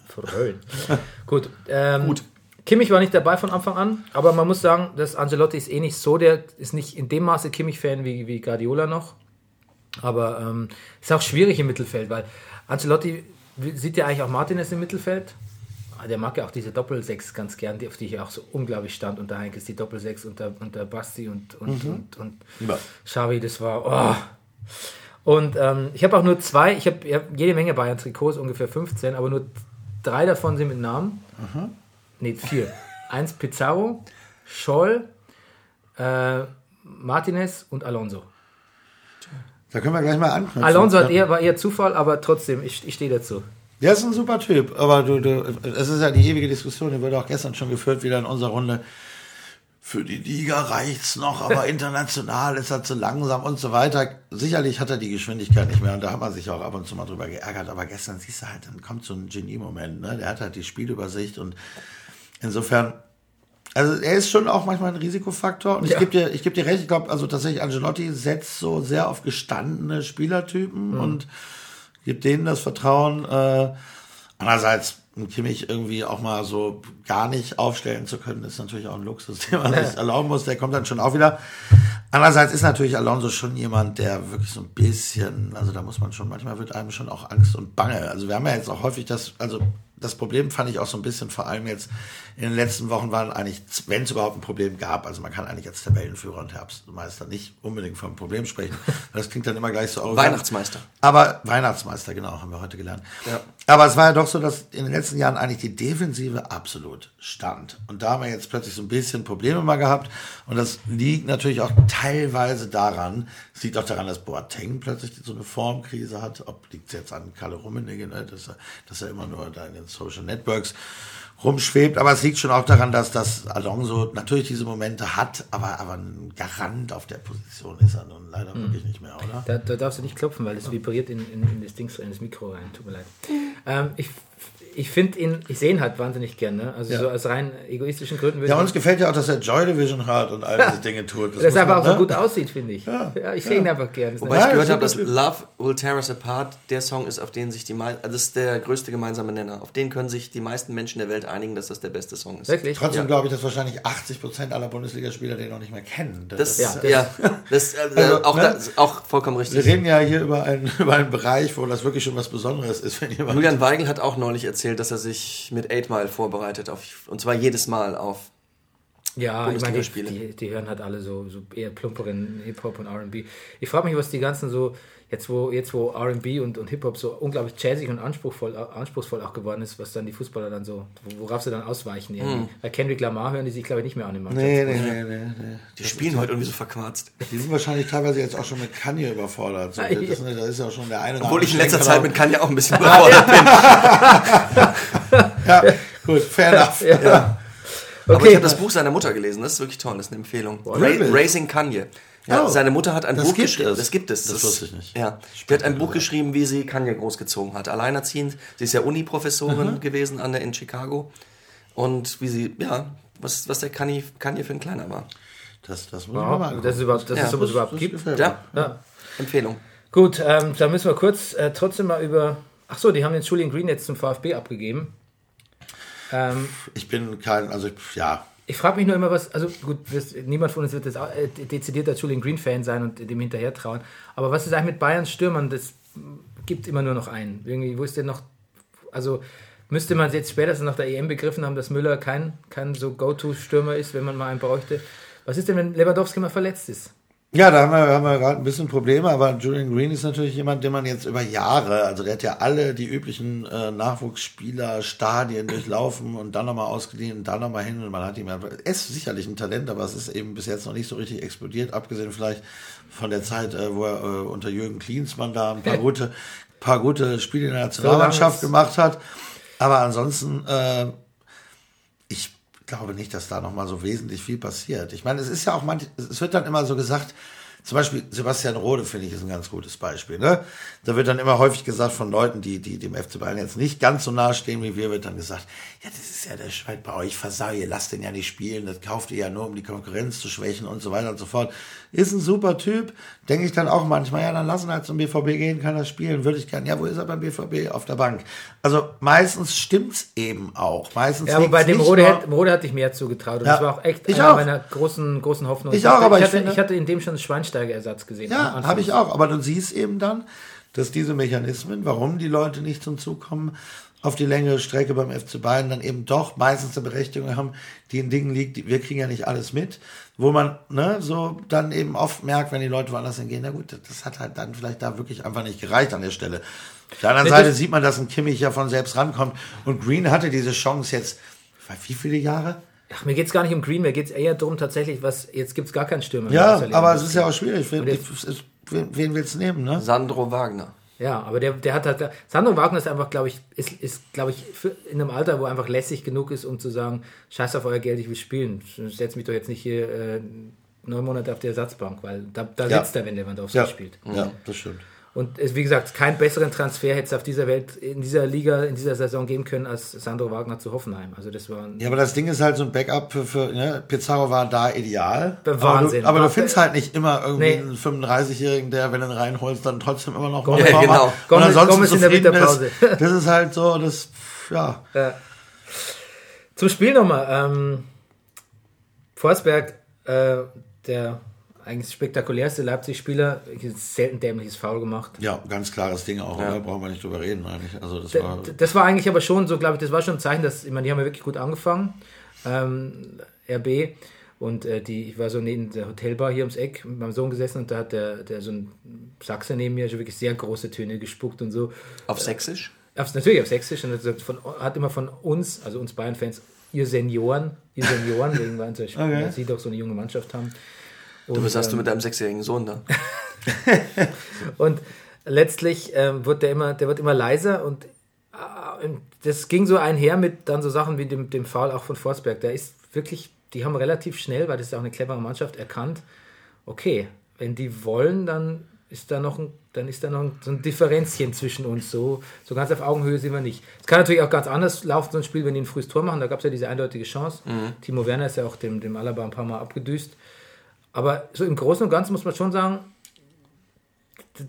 Forellen. Gut. Ähm, Gut. Kimmich war nicht dabei von Anfang an, aber man muss sagen, dass Ancelotti ist eh nicht so, der ist nicht in dem Maße Kimmich-Fan wie, wie Guardiola noch. Aber ähm, ist auch schwierig im Mittelfeld, weil Ancelotti sieht ja eigentlich auch Martinez im Mittelfeld. Ah, Der mag ja auch diese Doppelsechs ganz gern, die, auf die ich auch so unglaublich stand unter Heinkes, die Doppelsechs unter, unter Basti und, und, und, und Ja. Xavi, das war. Oh. Und ähm, ich habe auch nur zwei, ich habe hab jede Menge Bayern-Trikots, ungefähr 15, aber nur drei davon sind mit Namen. Ne, vier. Eins Pizarro, Scholl, äh, Martinez und Alonso. Da können wir gleich mal anknüpfen. Alonso hat eher, war eher Zufall, aber trotzdem, ich, ich stehe dazu. Der ist ein super Typ, aber du, du, es ist ja die ewige Diskussion, die wurde auch gestern schon geführt, wieder in unserer Runde. Für die Liga reicht's noch, aber international ist er zu langsam und so weiter. Sicherlich hat er die Geschwindigkeit nicht mehr und da hat man sich auch ab und zu mal drüber geärgert. Aber gestern siehst du halt, dann kommt so ein Genie-Moment, ne? Der hat halt die Spielübersicht und insofern, also er ist schon auch manchmal ein Risikofaktor. Und ich Ja. gebe dir, ich gebe dir recht, ich glaube, also tatsächlich Angelotti setzt so sehr auf gestandene Spielertypen und gibt denen das Vertrauen. Äh, andererseits einen Kimmich irgendwie auch mal so gar nicht aufstellen zu können, ist natürlich auch ein Luxus, den man sich erlauben muss. Der kommt dann schon auch wieder. Andererseits ist natürlich Alonso schon jemand, der wirklich so ein bisschen, also da muss man schon, manchmal wird einem schon auch Angst und Bange. Also wir haben ja jetzt auch häufig das, also das Problem fand ich auch so ein bisschen, vor allem jetzt in den letzten Wochen waren eigentlich, wenn es überhaupt ein Problem gab, also man kann eigentlich als Tabellenführer und Herbstmeister nicht unbedingt vom Problem sprechen. Das klingt dann immer gleich so arrogant. Weihnachtsmeister. Aber Weihnachtsmeister, genau, haben wir heute gelernt. Ja. Aber es war ja doch so, dass in den letzten Jahren eigentlich die Defensive absolut stand. Und da haben wir jetzt plötzlich so ein bisschen Probleme mal gehabt. Und das liegt natürlich auch teilweise daran, es liegt auch daran, dass Boateng plötzlich so eine Formkrise hat. Ob liegt es jetzt an Kalle Rummenigge, ne? dass, er, dass er immer nur da in den Social Networks rumschwebt. Aber es liegt schon auch daran, dass das Alonso natürlich diese Momente hat, aber, aber ein Garant auf der Position ist er nun leider wirklich nicht mehr, oder? Da, da darfst du nicht klopfen, weil es vibriert in, in, in das Ding, in das Mikro rein. Tut mir leid. Ähm, ich ich finde ihn, ich sehe ihn halt wahnsinnig gern, ne? Also Ja. so aus rein egoistischen Gründen würde Ja, uns gefällt ja auch, dass er Joy Division hat und all diese Dinge tut. dass muss er aber man, auch so ne? gut aussieht, finde ich. Ja. Ja, ich sehe ihn einfach gern. Das ist Wobei ich Ja, gehört habe, dass. Love Will Tear Us Apart der Song ist, auf den sich die meisten, also das ist der größte gemeinsame Nenner. Auf den können sich die meisten Menschen der Welt einigen, dass das der beste Song ist. Wirklich? Trotzdem Ja. glaube ich, dass wahrscheinlich 80 Prozent aller Bundesligaspieler den noch nicht mehr kennen. Das, Ja, ja, das, äh, Also, auch, ne? das, auch vollkommen wir richtig. reden ja hier über einen, über einen Bereich, wo das wirklich schon was Besonderes ist, wenn jemand. Julian Weigel hat auch neulich erzählt, dass er sich mit 8 Mile vorbereitet, auf, und zwar jedes Mal auf. Ja, ich meine, die, die, die hören halt alle so, so eher plumperen Hip-Hop und RB. Ich frage mich, was die ganzen so, jetzt wo, jetzt wo RB und, und Hip-Hop so unglaublich jazzig und anspruchsvoll, anspruchsvoll auch geworden ist, was dann die Fußballer dann so, worauf sie dann ausweichen. irgendwie. Bei Kendrick Lamar hören die sich, glaube ich, nicht mehr an im Hm. Nee, nee, nee, nee, nee. Die spielen heute irgendwie so verquarzt. Die sind wahrscheinlich teilweise jetzt auch schon mit Kanye überfordert. So, Ah, das, ja. ist, da ist ja schon der eine oder Obwohl ich in letzter Zeit mit Kanye auch ein bisschen überfordert bin. Ja, gut, fair enough. ja. Aber Okay. ich habe das Buch seiner Mutter gelesen, das ist wirklich toll, das ist eine Empfehlung. Ra? Raising Kanye. Ja, Oh. seine Mutter hat ein Das Buch geschrieben. es. Das gibt es. Das wusste ich nicht. Ja. Die hat ein Buch geschrieben, wie sie Kanye großgezogen hat. Alleinerziehend. Sie ist ja Uni-Professorin Mhm. gewesen an der, in Chicago. Und wie sie, ja, was, was der Kanye, Kanye für ein Kleiner war. Das, das muss ich mir mal Wow, das ist überhaupt, dass Ja. es sowas Das- überhaupt das gibt. Ja. Ja. Empfehlung. Gut, ähm, da müssen wir kurz äh, trotzdem mal über. Ach so, die haben den Julian Green jetzt zum VfB abgegeben. Ähm, Ich bin kein, also ich, ja, ich frage mich nur immer, was. Also gut, das, niemand von uns wird auch, äh, dezidierter Julian Green Fan sein und dem hinterher trauen. Aber was ist eigentlich mit Bayerns Stürmern? Das gibt immer nur noch einen. Irgendwie, wo ist denn noch. Also müsste man jetzt spätestens nach der EM begriffen haben, dass Müller kein, kein so Go-To-Stürmer ist, wenn man mal einen bräuchte. Was ist denn, wenn Lewandowski mal verletzt ist? Ja, da haben wir, haben wir gerade ein bisschen Probleme, aber Julian Green ist natürlich jemand, den man jetzt über Jahre, also der hat ja alle die üblichen äh, Nachwuchsspieler, Stadien durchlaufen und dann nochmal ausgeliehen und dann nochmal hin und man hat ihm einfach, er ist sicherlich ein Talent, aber es ist eben bis jetzt noch nicht so richtig explodiert, abgesehen vielleicht von der Zeit, äh, wo er äh, unter Jürgen Klinsmann da ein paar gute, paar gute Spiele in der Nationalmannschaft gemacht hat. Aber ansonsten, äh, glaube nicht, dass da nochmal so wesentlich viel passiert. Ich meine, es ist ja auch manch, es wird dann immer so gesagt, zum Beispiel Sebastian Rode, finde ich, ist ein ganz gutes Beispiel. Ne? Da wird dann immer häufig gesagt von Leuten, die, die dem FC Bayern jetzt nicht ganz so nahe stehen wie wir, wird dann gesagt, ja, das ist ja der Schwein bei euch, versau, ihr lasst den ja nicht spielen, das kauft ihr ja nur, um die Konkurrenz zu schwächen und so weiter und so fort. Ist ein super Typ, denke ich dann auch manchmal, ja, dann lassen halt zum BVB gehen, kann er spielen, würde ich gerne. Ja, wo ist er beim BVB? Auf der Bank. Also meistens stimmt's eben auch. Meistens Ja, aber bei dem Rode, hätte, Rode hatte ich mehr zugetraut. Und Ja, das war auch echt ich einer auch. meiner großen, großen Hoffnungen. Ich auch, aber ich hatte, finde- ich hatte in dem schon einen Schweinsteiger-Ersatz gesehen. Ja, habe ich auch. Aber du siehst eben dann, dass diese Mechanismen, warum die Leute nicht zum Zug kommen, auf die längere Strecke beim FC Bayern dann eben doch meistens eine Berechtigung haben, die in Dingen liegt, wir kriegen ja nicht alles mit, wo man ne, so dann eben oft merkt, wenn die Leute woanders hingehen, na gut, das hat halt dann vielleicht da wirklich einfach nicht gereicht an der Stelle. Auf der anderen Seite sieht man, dass ein Kimmich ja von selbst rankommt und Green hatte diese Chance jetzt, wie viele Jahre? Ach, mir geht es gar nicht um Green, mir geht es eher darum, tatsächlich, was jetzt gibt es gar keinen Stürmer. Ja, aber es ist ja auch schwierig. Wen, wen willst du nehmen, ne? Sandro Wagner. Ja, aber der, der hat halt. Sandro Wagner ist einfach, glaube ich, ist, ist glaube ich, für, in einem Alter, wo er einfach lässig genug ist, um zu sagen: Scheiß auf euer Geld, ich will spielen. Setz mich doch jetzt nicht hier äh, neun Monate auf die Ersatzbank, weil da, da Ja. sitzt er, wenn Lewandowski Ja, spielt. ja, das stimmt. Und es, wie gesagt, keinen besseren Transfer hätte es auf dieser Welt, in dieser Liga, in dieser Saison geben können, als Sandro Wagner zu Hoffenheim. Also das war Ja, aber das Ding ist halt so ein Backup für, für ne? Pizarro war da ideal. Der Aber Wahnsinn. du, aber du findest halt nicht immer irgendwie Nee. einen 35-Jährigen, der, wenn du ihn reinholst, dann trotzdem immer noch Gomez- Ja, genau. hat und Gomez- ansonsten Gomez in der Winterpause. ist. Das ist halt so, das, ja. Ja. Zum Spiel nochmal. Ähm, Forsberg, äh, der eigentlich spektakulärste Leipzig-Spieler, selten dämliches Foul gemacht. Ja, ganz klares Ding auch, ja. brauchen wir nicht drüber reden eigentlich. Also das, D war, das war eigentlich aber schon so, glaube ich, das war schon ein Zeichen, dass, ich meine, die haben ja wirklich gut angefangen, ähm, RB. Und äh, die, ich war so neben der Hotelbar hier ums Eck mit meinem Sohn gesessen und da hat der, der so ein Sachse neben mir schon wirklich sehr große Töne gespuckt und so. Auf Sächsisch? Auf, natürlich auf Sächsisch und hat, gesagt, von, hat immer von uns, also uns Bayern-Fans, ihr Senioren, ihr Senioren, wegen waren okay. weil sie doch so eine junge Mannschaft haben. Und, du, was hast ähm, du mit deinem sechsjährigen Sohn da? und letztlich ähm, wird der immer, der wird immer leiser und äh, das ging so einher mit dann so Sachen wie dem, dem Foul auch von Forsberg. Der ist wirklich, die haben relativ schnell, weil das ist auch eine clevere Mannschaft, erkannt, okay, wenn die wollen, dann ist da noch ein, dann ist da noch ein, so ein Differenzchen zwischen uns. So, so ganz auf Augenhöhe sind wir nicht. Es kann natürlich auch ganz anders laufen, so ein Spiel, wenn die ein frühes Tor machen. Da gab es ja diese eindeutige Chance. Mhm. Timo Werner ist ja auch dem, dem Alaba ein paar Mal abgedüst. Aber so im Großen und Ganzen muss man schon sagen,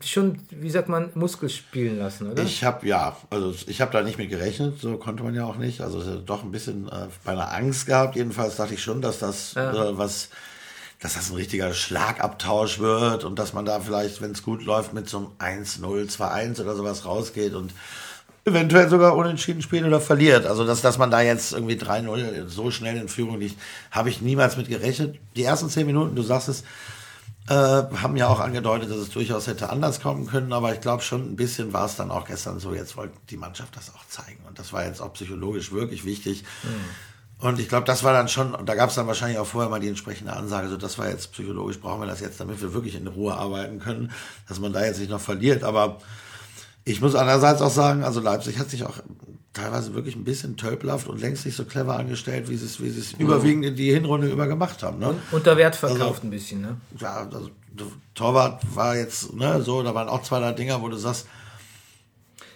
schon, wie sagt man, Muskel spielen lassen, oder? Ich habe ja, also ich habe da nicht mit gerechnet, so konnte man ja auch nicht. Also doch ein bisschen äh, bei einer Angst gehabt. Jedenfalls dachte ich schon, dass das ja. äh, was, dass das ein richtiger Schlagabtausch wird und dass man da vielleicht, wenn es gut läuft, mit so einem 1-0, 2-1 oder sowas rausgeht und eventuell sogar unentschieden spielt oder verliert. Also, dass, dass man da jetzt irgendwie 3-0 so schnell in Führung liegt, habe ich niemals mit gerechnet. Die ersten zehn Minuten, du sagst es, äh, haben ja auch angedeutet, dass es durchaus hätte anders kommen können, aber ich glaube schon ein bisschen war es dann auch gestern so, jetzt wollte die Mannschaft das auch zeigen. Und das war jetzt auch psychologisch wirklich wichtig. Mhm. Und ich glaube, das war dann schon, und da gab es dann wahrscheinlich auch vorher mal die entsprechende Ansage, so das war jetzt psychologisch, brauchen wir das jetzt, damit wir wirklich in Ruhe arbeiten können, dass man da jetzt nicht noch verliert. Aber ich muss andererseits auch sagen, also Leipzig hat sich auch teilweise wirklich ein bisschen tölpelhaft und längst nicht so clever angestellt, wie sie es, wie sie es mhm. überwiegend in die Hinrunde über gemacht haben. Ne? Und unter Wert verkauft also, ein bisschen, ne? Ja, also Torwart war jetzt, ne, so, da waren auch zwei, drei Dinger, wo du sagst,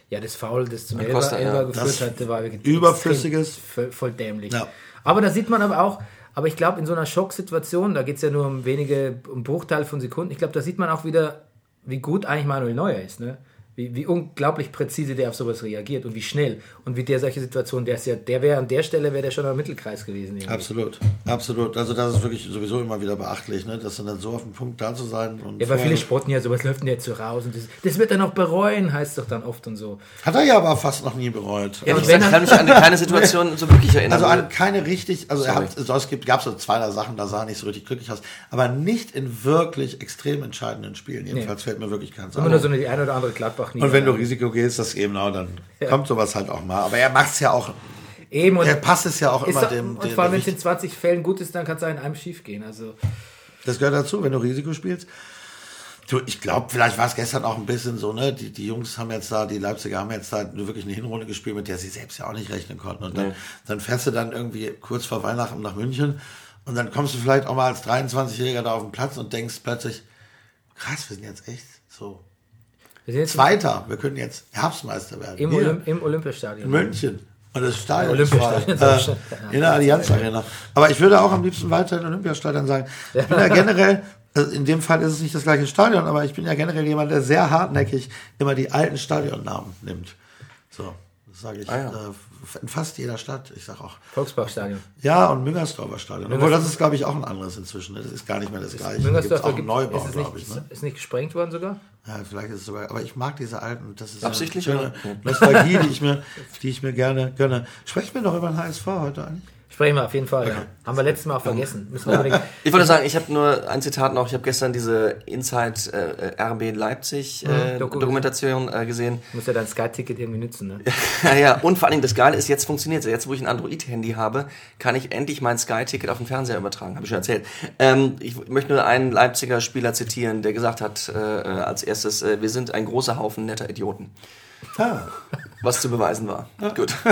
ja, das Foul, das zum Elber, Costa, Elber ja. geführt hat, war wirklich überflüssiges, voll, voll dämlich. Ja. Aber da sieht man aber auch, aber ich glaube, in so einer Schocksituation, da geht es ja nur um wenige, um Bruchteil von Sekunden, ich glaube, da sieht man auch wieder, wie gut eigentlich Manuel Neuer ist, ne? Wie, wie unglaublich präzise der auf sowas reagiert und wie schnell und wie der solche Situationen, der ist ja, der wäre an der Stelle wäre der schon am Mittelkreis gewesen. Irgendwie. Absolut, absolut. Also das ist wirklich sowieso immer wieder beachtlich, ne? das dann so auf dem Punkt da zu sein. Und ja, weil viele spotten ja, sowas läuft denn jetzt so raus und das, das wird er noch bereuen, heißt doch dann oft und so. Hat er ja aber fast noch nie bereut. Ja, also, ich kann mich an keine Situation so wirklich erinnern. Also an keine richtig, also Sorry. er hat, also es gibt, gab so zwei drei Sachen, da sah er nicht so richtig glücklich aus, aber nicht in wirklich extrem entscheidenden Spielen. Jedenfalls nee. fällt mir wirklich keins Immer nur so eine, die eine oder andere Gladbach nie. Und wenn du Risiko gehst, das eben auch, dann ja. kommt sowas halt auch mal. Aber er macht es ja auch. Eben und er passt es ja auch immer dem. Und vor allem, wenn es in 20 Fällen gut ist, dann kann es in einem schief gehen. Also. Das gehört dazu, wenn du Risiko spielst. Du, ich glaube, vielleicht war es gestern auch ein bisschen so, ne? Die, die Jungs haben jetzt da, die Leipziger haben jetzt da wirklich eine Hinrunde gespielt, mit der sie selbst ja auch nicht rechnen konnten. Und dann, nee. dann fährst du dann irgendwie kurz vor Weihnachten nach München und dann kommst du vielleicht auch mal als 23-Jähriger da auf den Platz und denkst plötzlich, krass, wir sind jetzt echt so wir Zweiter, wir können jetzt Herbstmeister werden. Im, Olymp im Olympiastadion. In München. Und das Stadion Olympiastadion. Äh, in der Allianz Arena. Aber ich würde auch am liebsten weiter in Olympiastadion sagen. Ich bin ja generell, also in dem Fall ist es nicht das gleiche Stadion, aber ich bin ja generell jemand, der sehr hartnäckig immer die alten Stadionnamen nimmt. So, das sage ich. Ah, ja. äh, in fast jeder Stadt. Ich sage auch. Volksparkstadion. Ja, und Müngersdorfer Stadion. Obwohl das ist, glaube ich, auch ein anderes inzwischen. Das ist gar nicht mehr das gleiche. Müngersdorf auch einen Neubau, glaube ich. Ne? Ist nicht gesprengt worden sogar? Ja, vielleicht ist es sogar. Aber ich mag diese alten. Das ist Absichtlich eine schöne Nostalgie, die ich mir, die ich mir gerne gönne. Sprechen wir doch über den HSV heute eigentlich. Sprechen wir auf jeden Fall, okay. ja. Haben wir letztes Mal auch vergessen. Ja. Ich wollte sagen, ich habe nur ein Zitat noch. Ich habe gestern diese Inside äh, RB Leipzig äh, mhm, Dokumentation äh, gesehen. Du musst ja dein Sky-Ticket irgendwie nützen, ne? ja, ja. Und vor allem das Geile ist, jetzt funktioniert es. Jetzt, wo ich ein Android-Handy habe, kann ich endlich mein Sky-Ticket auf den Fernseher übertragen. Habe ich schon erzählt. Ähm, ich möchte nur einen Leipziger Spieler zitieren, der gesagt hat äh, äh als erstes, äh, wir sind ein großer Haufen netter Idioten. Ah. Was zu beweisen war. Ja. Gut.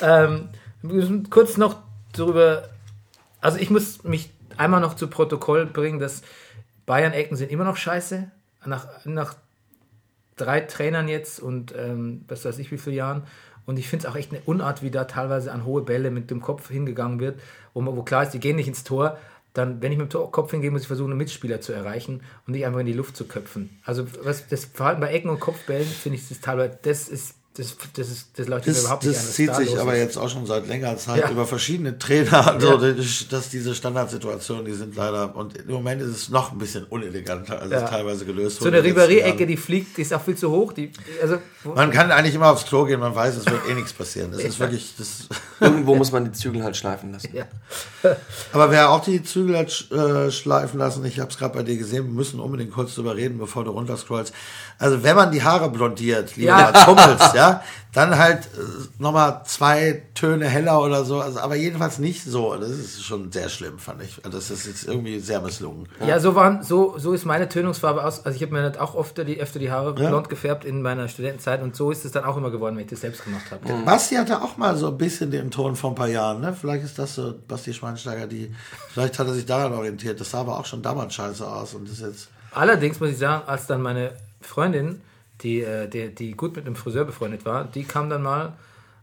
Ähm, kurz noch darüber. Also ich muss mich einmal noch zu Protokoll bringen, dass Bayern-Ecken sind immer noch scheiße. Nach, nach drei Trainern jetzt und ähm, was weiß ich wie viele Jahren. Und ich finde es auch echt eine Unart, wie da teilweise an hohe Bälle mit dem Kopf hingegangen wird, wo, wo klar ist, die gehen nicht ins Tor. Dann, wenn ich mit dem Kopf hingehe, muss ich versuchen, einen Mitspieler zu erreichen und nicht einfach in die Luft zu köpfen. Also was, das Verhalten bei Ecken und Kopfbällen finde ich das teilweise, das ist das, das, ist, das leuchtet mir Das, überhaupt nicht das zieht sich aber ist. jetzt auch schon seit längerer Zeit Ja. über verschiedene Trainer, also Ja. das- dass diese Standardsituationen, die sind leider, und im Moment ist es noch ein bisschen uneleganter, als Ja. es teilweise gelöst So wurde. eine den letzten Ribéry-Ecke, die fliegt, die ist auch viel zu hoch. Die, also, Man kann eigentlich immer aufs Klo gehen, man weiß, es wird eh nichts passieren. Das ist wirklich, das, Irgendwo muss man die Zügel halt schleifen lassen. ja. aber wer auch die Zügel hat äh, schleifen lassen, ich habe es gerade bei dir gesehen, wir müssen unbedingt kurz drüber reden, bevor du runterscrollst. Also wenn man die Haare blondiert, lieber Ja. Mats Hummels, ja, dann halt äh, nochmal zwei Töne heller oder so, also, aber jedenfalls nicht so. Das ist schon sehr schlimm, fand ich. Das ist jetzt irgendwie sehr misslungen. Ja, so, waren, so, so ist meine Tönungsfarbe aus. Also ich habe mir nicht auch öfter die, öfter die Haare blond gefärbt in meiner Studentenzeit und so ist es dann auch immer geworden, wenn ich das selbst gemacht habe. Basti hatte auch mal so ein bisschen den Ton vor ein paar Jahren, ne? Vielleicht ist das so Basti Schweinsteiger, die, vielleicht hat er sich daran orientiert. Das sah aber auch schon damals scheiße aus und ist jetzt. Allerdings muss ich sagen, als dann meine Freundin, die, äh, die, die gut mit einem Friseur befreundet war, die kam dann mal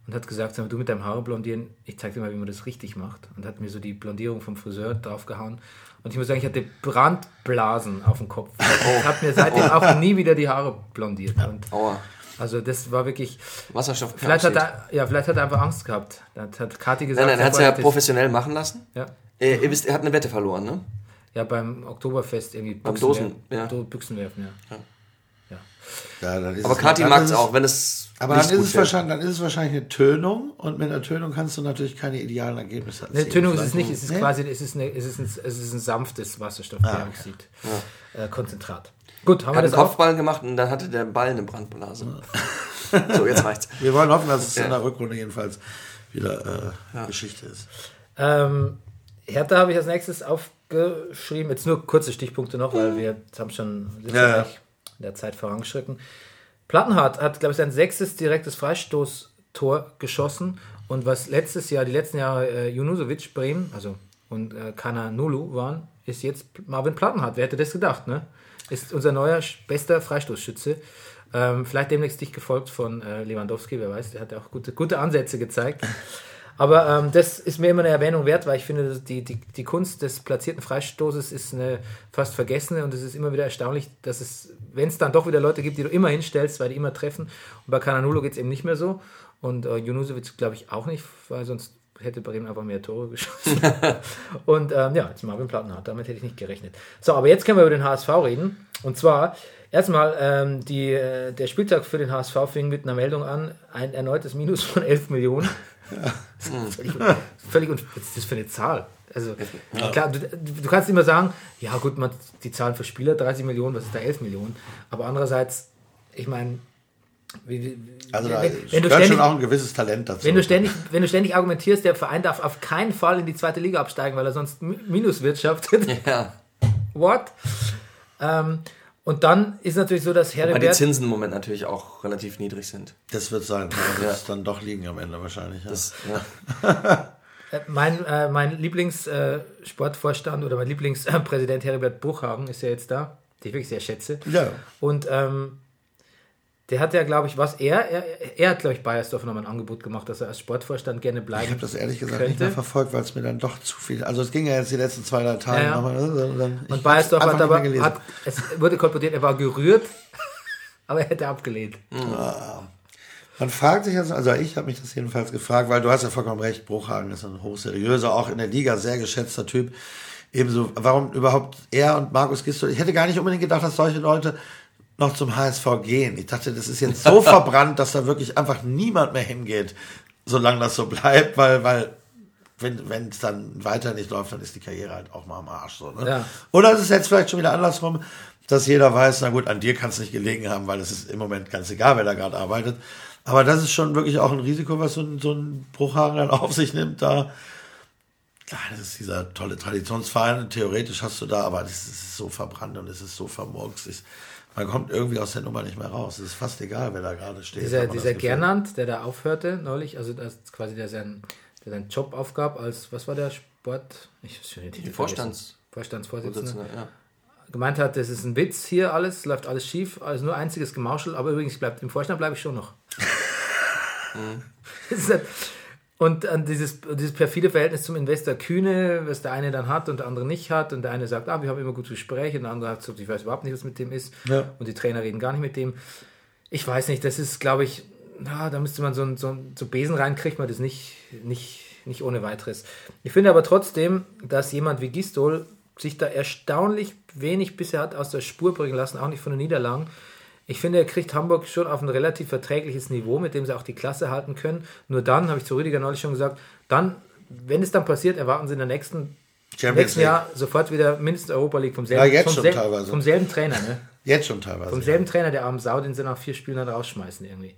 und hat gesagt, du mit deinem Haare blondieren, ich zeig dir mal, wie man das richtig macht. Und hat mir so die Blondierung vom Friseur draufgehauen. Und ich muss sagen, ich hatte Brandblasen auf dem Kopf. Ich habe mir seitdem auch nie wieder die Haare blondiert. Und Aua. also das war wirklich... Wasserstoff. Vielleicht hat, er, ja, vielleicht hat er einfach Angst gehabt. Hat- hat Kathi gesagt... Nein, nein, er hat es ja professionell machen lassen. Ja. Äh, ihr wisst, er hat eine Wette verloren, ne? ja, beim Oktoberfest irgendwie Beim Büchsen Dosen, werfen. ja. Büchsen werfen, ja. Ja, dann ist Aber dann mag es auch, wenn es. Aber nicht dann ist, es wahrscheinlich, dann ist es wahrscheinlich eine Tönung und mit einer Tönung kannst du natürlich keine idealen Ergebnisse erzielen. Tönung ist es nicht, es ist Nee? quasi, es ist, eine, es ist, ein, es ist ein sanftes Wasserstoffperoxid. Äh, Konzentrat. Gut, haben Er wir das einen auch. Kopfball gemacht und dann hatte der Ball eine Brandblase. so, jetzt reicht's. Wir wollen hoffen, dass es in der Rückrunde jedenfalls wieder äh, Geschichte ist. Ähm, Hertha habe ich als nächstes aufgeschrieben. Jetzt nur kurze Stichpunkte noch, weil wir jetzt haben schon Ja, ja, ja. gleich in der Zeit vorangeschritten. Plattenhardt hat, glaube ich, sein sechstes direktes Freistoßtor geschossen. Und was letztes Jahr, die letzten Jahre äh, Junusovic, Bremen, also und äh, Kananulu waren, ist jetzt Marvin Plattenhardt. Wer hätte das gedacht, ne? Ist unser neuer bester Freistoßschütze. Ähm, vielleicht demnächst dich gefolgt von äh, Lewandowski, wer weiß, der hat ja auch gute, gute Ansätze gezeigt. Aber ähm, das ist mir immer eine Erwähnung wert, weil ich finde, die, die, die Kunst des platzierten Freistoßes ist eine fast vergessene und es ist immer wieder erstaunlich, dass es, wenn es dann doch wieder Leute gibt, die du immer hinstellst, weil die immer treffen. Und bei Cananulo geht es eben nicht mehr so. Und äh, Junusovic glaube ich auch nicht, weil sonst hätte Bremen einfach mehr Tore geschossen. und ähm, ja, jetzt Marvin Plattenhardt, damit hätte ich nicht gerechnet. So, aber jetzt können wir über den HSV reden. Und zwar erstmal, ähm, die, äh, der Spieltag für den HSV fing mit einer Meldung an, ein erneutes Minus von 11 Millionen. Völlig, völlig un- was ist das für eine Zahl? Also, klar, du, du kannst immer sagen, ja gut, man, die Zahlen für Spieler, 30 Millionen, was ist da 11 Millionen? Aber andererseits, ich meine, wie, wie, Also da wenn, wenn, du gehört ständig, schon auch ein gewisses Talent dazu. wenn, du ständig, wenn du ständig argumentierst, der Verein darf auf keinen Fall in die zweite Liga absteigen, weil er sonst Mi- Minus wirtschaftet. Ja. What? Ähm, und dann ist natürlich so, dass Weil die Heribert... Zinsen im Moment natürlich auch relativ niedrig sind. das wird sein. Das wird dann doch liegen am Ende wahrscheinlich. Ja. Das, ja. Äh, Mein, äh, mein Lieblingssportvorstand oder mein Lieblingspräsident Heribert Bruchhagen ist ja jetzt da, den ich wirklich sehr schätze. Ja. Und ähm, der hat ja, glaube ich, was er, er, er hat, glaube ich, Bayersdorf nochmal ein Angebot gemacht, dass er als Sportvorstand gerne bleiben Ich habe das ehrlich gesagt nicht könnte. mehr verfolgt, weil es mir dann doch zu viel. Also es ging ja jetzt die letzten zwei, drei Tage. Ja, ja. nochmal, ne, ich Und Bayersdorf hat aber, nicht hat, es wurde kolportiert, er war gerührt, aber er hätte abgelehnt. Man fragt sich jetzt, also ich habe mich das jedenfalls gefragt, weil du hast ja vollkommen recht, Bruchhagen ist ein hochseriöser, auch in der Liga sehr geschätzter Typ. Ebenso, warum überhaupt er und Markus Gisto, ich hätte gar nicht unbedingt gedacht, dass solche Leute noch zum HSV gehen. Ich dachte, das ist jetzt so verbrannt, dass da wirklich einfach niemand mehr hingeht, solange das so bleibt, weil, weil wenn es dann weiter nicht läuft, dann ist die Karriere halt auch mal am Arsch. So, ne? Ja. Oder es ist jetzt vielleicht schon wieder andersrum, dass jeder weiß, na gut, an dir kann es nicht gelegen haben, weil es ist im Moment ganz egal, wer da gerade arbeitet. Aber das ist schon wirklich auch ein Risiko, was so ein, so ein Bruchhagen dann auf sich nimmt, da. Klar, das ist dieser tolle Traditionsverein, theoretisch hast du da, aber das ist so verbrannt und es ist so vermurkst. Ich, man kommt irgendwie aus der Nummer nicht mehr raus. Es ist fast egal, wer da gerade steht. Dieser, dieser. Gernand, der da aufhörte neulich, also das ist quasi der seinen, der seinen Job aufgab als, was war der Sport? Ich weiß schon Titel Vorstands-. Vorstandsvorsitzender. Ja. Gemeint hat, das ist ein Witz hier alles, läuft alles schief, also nur einziges Gemauschel, aber übrigens bleibt im Vorstand bleibe ich schon noch. Das ist halt- und an dieses, dieses perfide Verhältnis zum Investor Kühne, was der eine dann hat und der andere nicht hat. Und der eine sagt, ah, wir haben immer gute Gespräche, und der andere gesagt, ich weiß überhaupt nicht, was mit dem ist. Ja. Und die Trainer reden gar nicht mit dem. Ich weiß nicht, das ist, glaube ich, na, da müsste man so ein, so so Besen rein, kriegt man das nicht, nicht, nicht ohne weiteres. Ich finde aber trotzdem, dass jemand wie Gistol sich da erstaunlich wenig bisher hat aus der Spur bringen lassen, auch nicht von den Niederlagen. Ich finde, er kriegt Hamburg schon auf ein relativ verträgliches Niveau, mit dem sie auch die Klasse halten können. Nur dann, habe ich zu Rüdiger neulich schon gesagt, dann, wenn es dann passiert, erwarten sie in der nächsten, nächsten Jahr sofort wieder mindestens Europa League vom selben, ja, vom, schon sel teilweise. vom selben Trainer. Ne? Jetzt schon teilweise. Vom selben Trainer, der armen Sau, den sie nach vier Spielen dann rausschmeißen irgendwie.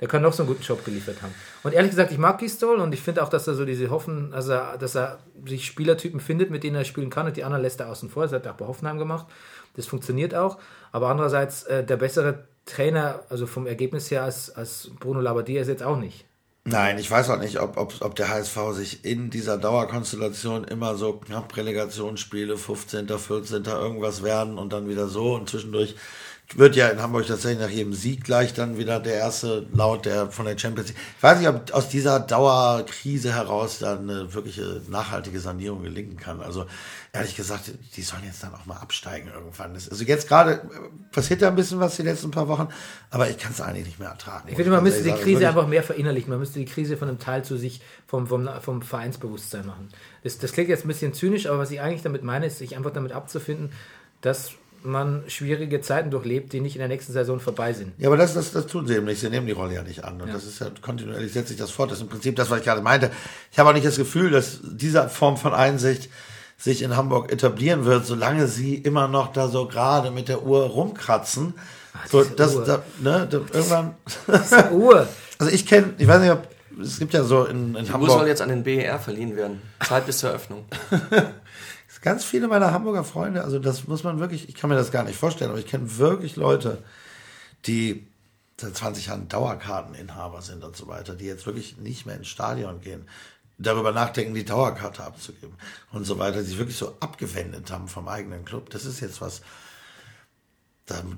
Der kann noch so einen guten Job geliefert haben. Und ehrlich gesagt, ich mag Gistol und ich finde auch, dass er so diese Hoffen, also dass er sich Spielertypen findet, mit denen er spielen kann und die anderen lässt er außen vor. Das hat er auch bei Hoffenheim gemacht. Das funktioniert auch. Aber andererseits, äh, der bessere Trainer, also vom Ergebnis her, als, als Bruno Labbadia ist jetzt auch nicht. Nein, ich weiß auch nicht, ob, ob, ob der HSV sich in dieser Dauerkonstellation immer so knapp Relegationsspiele, 15., 14., irgendwas werden und dann wieder so und zwischendurch wird ja in Hamburg tatsächlich nach jedem Sieg gleich dann wieder der erste Laut der von der Champions League. Ich weiß nicht, ob aus dieser Dauerkrise heraus dann eine wirkliche nachhaltige Sanierung gelingen kann. Also ehrlich gesagt, die sollen jetzt dann auch mal absteigen irgendwann. Das, also jetzt gerade passiert ja ein bisschen was die letzten paar Wochen, aber ich kann es eigentlich nicht mehr ertragen. Ich finde, man müsste die Krise einfach mehr verinnerlichen. Man müsste die Krise von einem Teil zu sich vom, vom, vom Vereinsbewusstsein machen. Das, das klingt jetzt ein bisschen zynisch, aber was ich eigentlich damit meine, ist, sich einfach damit abzufinden, dass man schwierige Zeiten durchlebt, die nicht in der nächsten Saison vorbei sind. Ja, aber das, das, das tun sie eben nicht. Sie nehmen die Rolle ja nicht an. Und ja. das ist ja kontinuierlich setzt sich das fort. Das ist im Prinzip das, was ich gerade meinte. Ich habe auch nicht das Gefühl, dass diese Form von Einsicht sich in Hamburg etablieren wird, solange sie immer noch da so gerade mit der Uhr rumkratzen. Ach, so, das, Uhr. Da, ne, da, irgendwann. Diese Uhr. also ich kenne, ich weiß nicht, ob es gibt ja so in, in die Hamburg. Uhr soll jetzt an den BER verliehen werden. Zeit bis zur Eröffnung. ganz viele meiner Hamburger Freunde, also das muss man wirklich, ich kann mir das gar nicht vorstellen, aber ich kenne wirklich Leute, die seit 20 Jahren Dauerkarteninhaber sind und so weiter, die jetzt wirklich nicht mehr ins Stadion gehen, darüber nachdenken, die Dauerkarte abzugeben und so weiter, sich wirklich so abgewendet haben vom eigenen Club. Das ist jetzt was,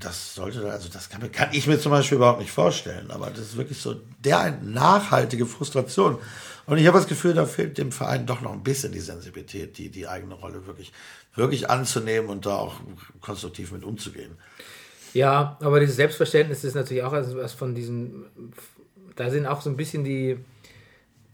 das sollte, also das kann, kann, ich mir zum Beispiel überhaupt nicht vorstellen, aber das ist wirklich so der nachhaltige Frustration. Und ich habe das Gefühl, da fehlt dem Verein doch noch ein bisschen die Sensibilität, die, die eigene Rolle wirklich, wirklich anzunehmen und da auch konstruktiv mit umzugehen. Ja, aber dieses Selbstverständnis ist natürlich auch was von diesen, da sind auch so ein bisschen die,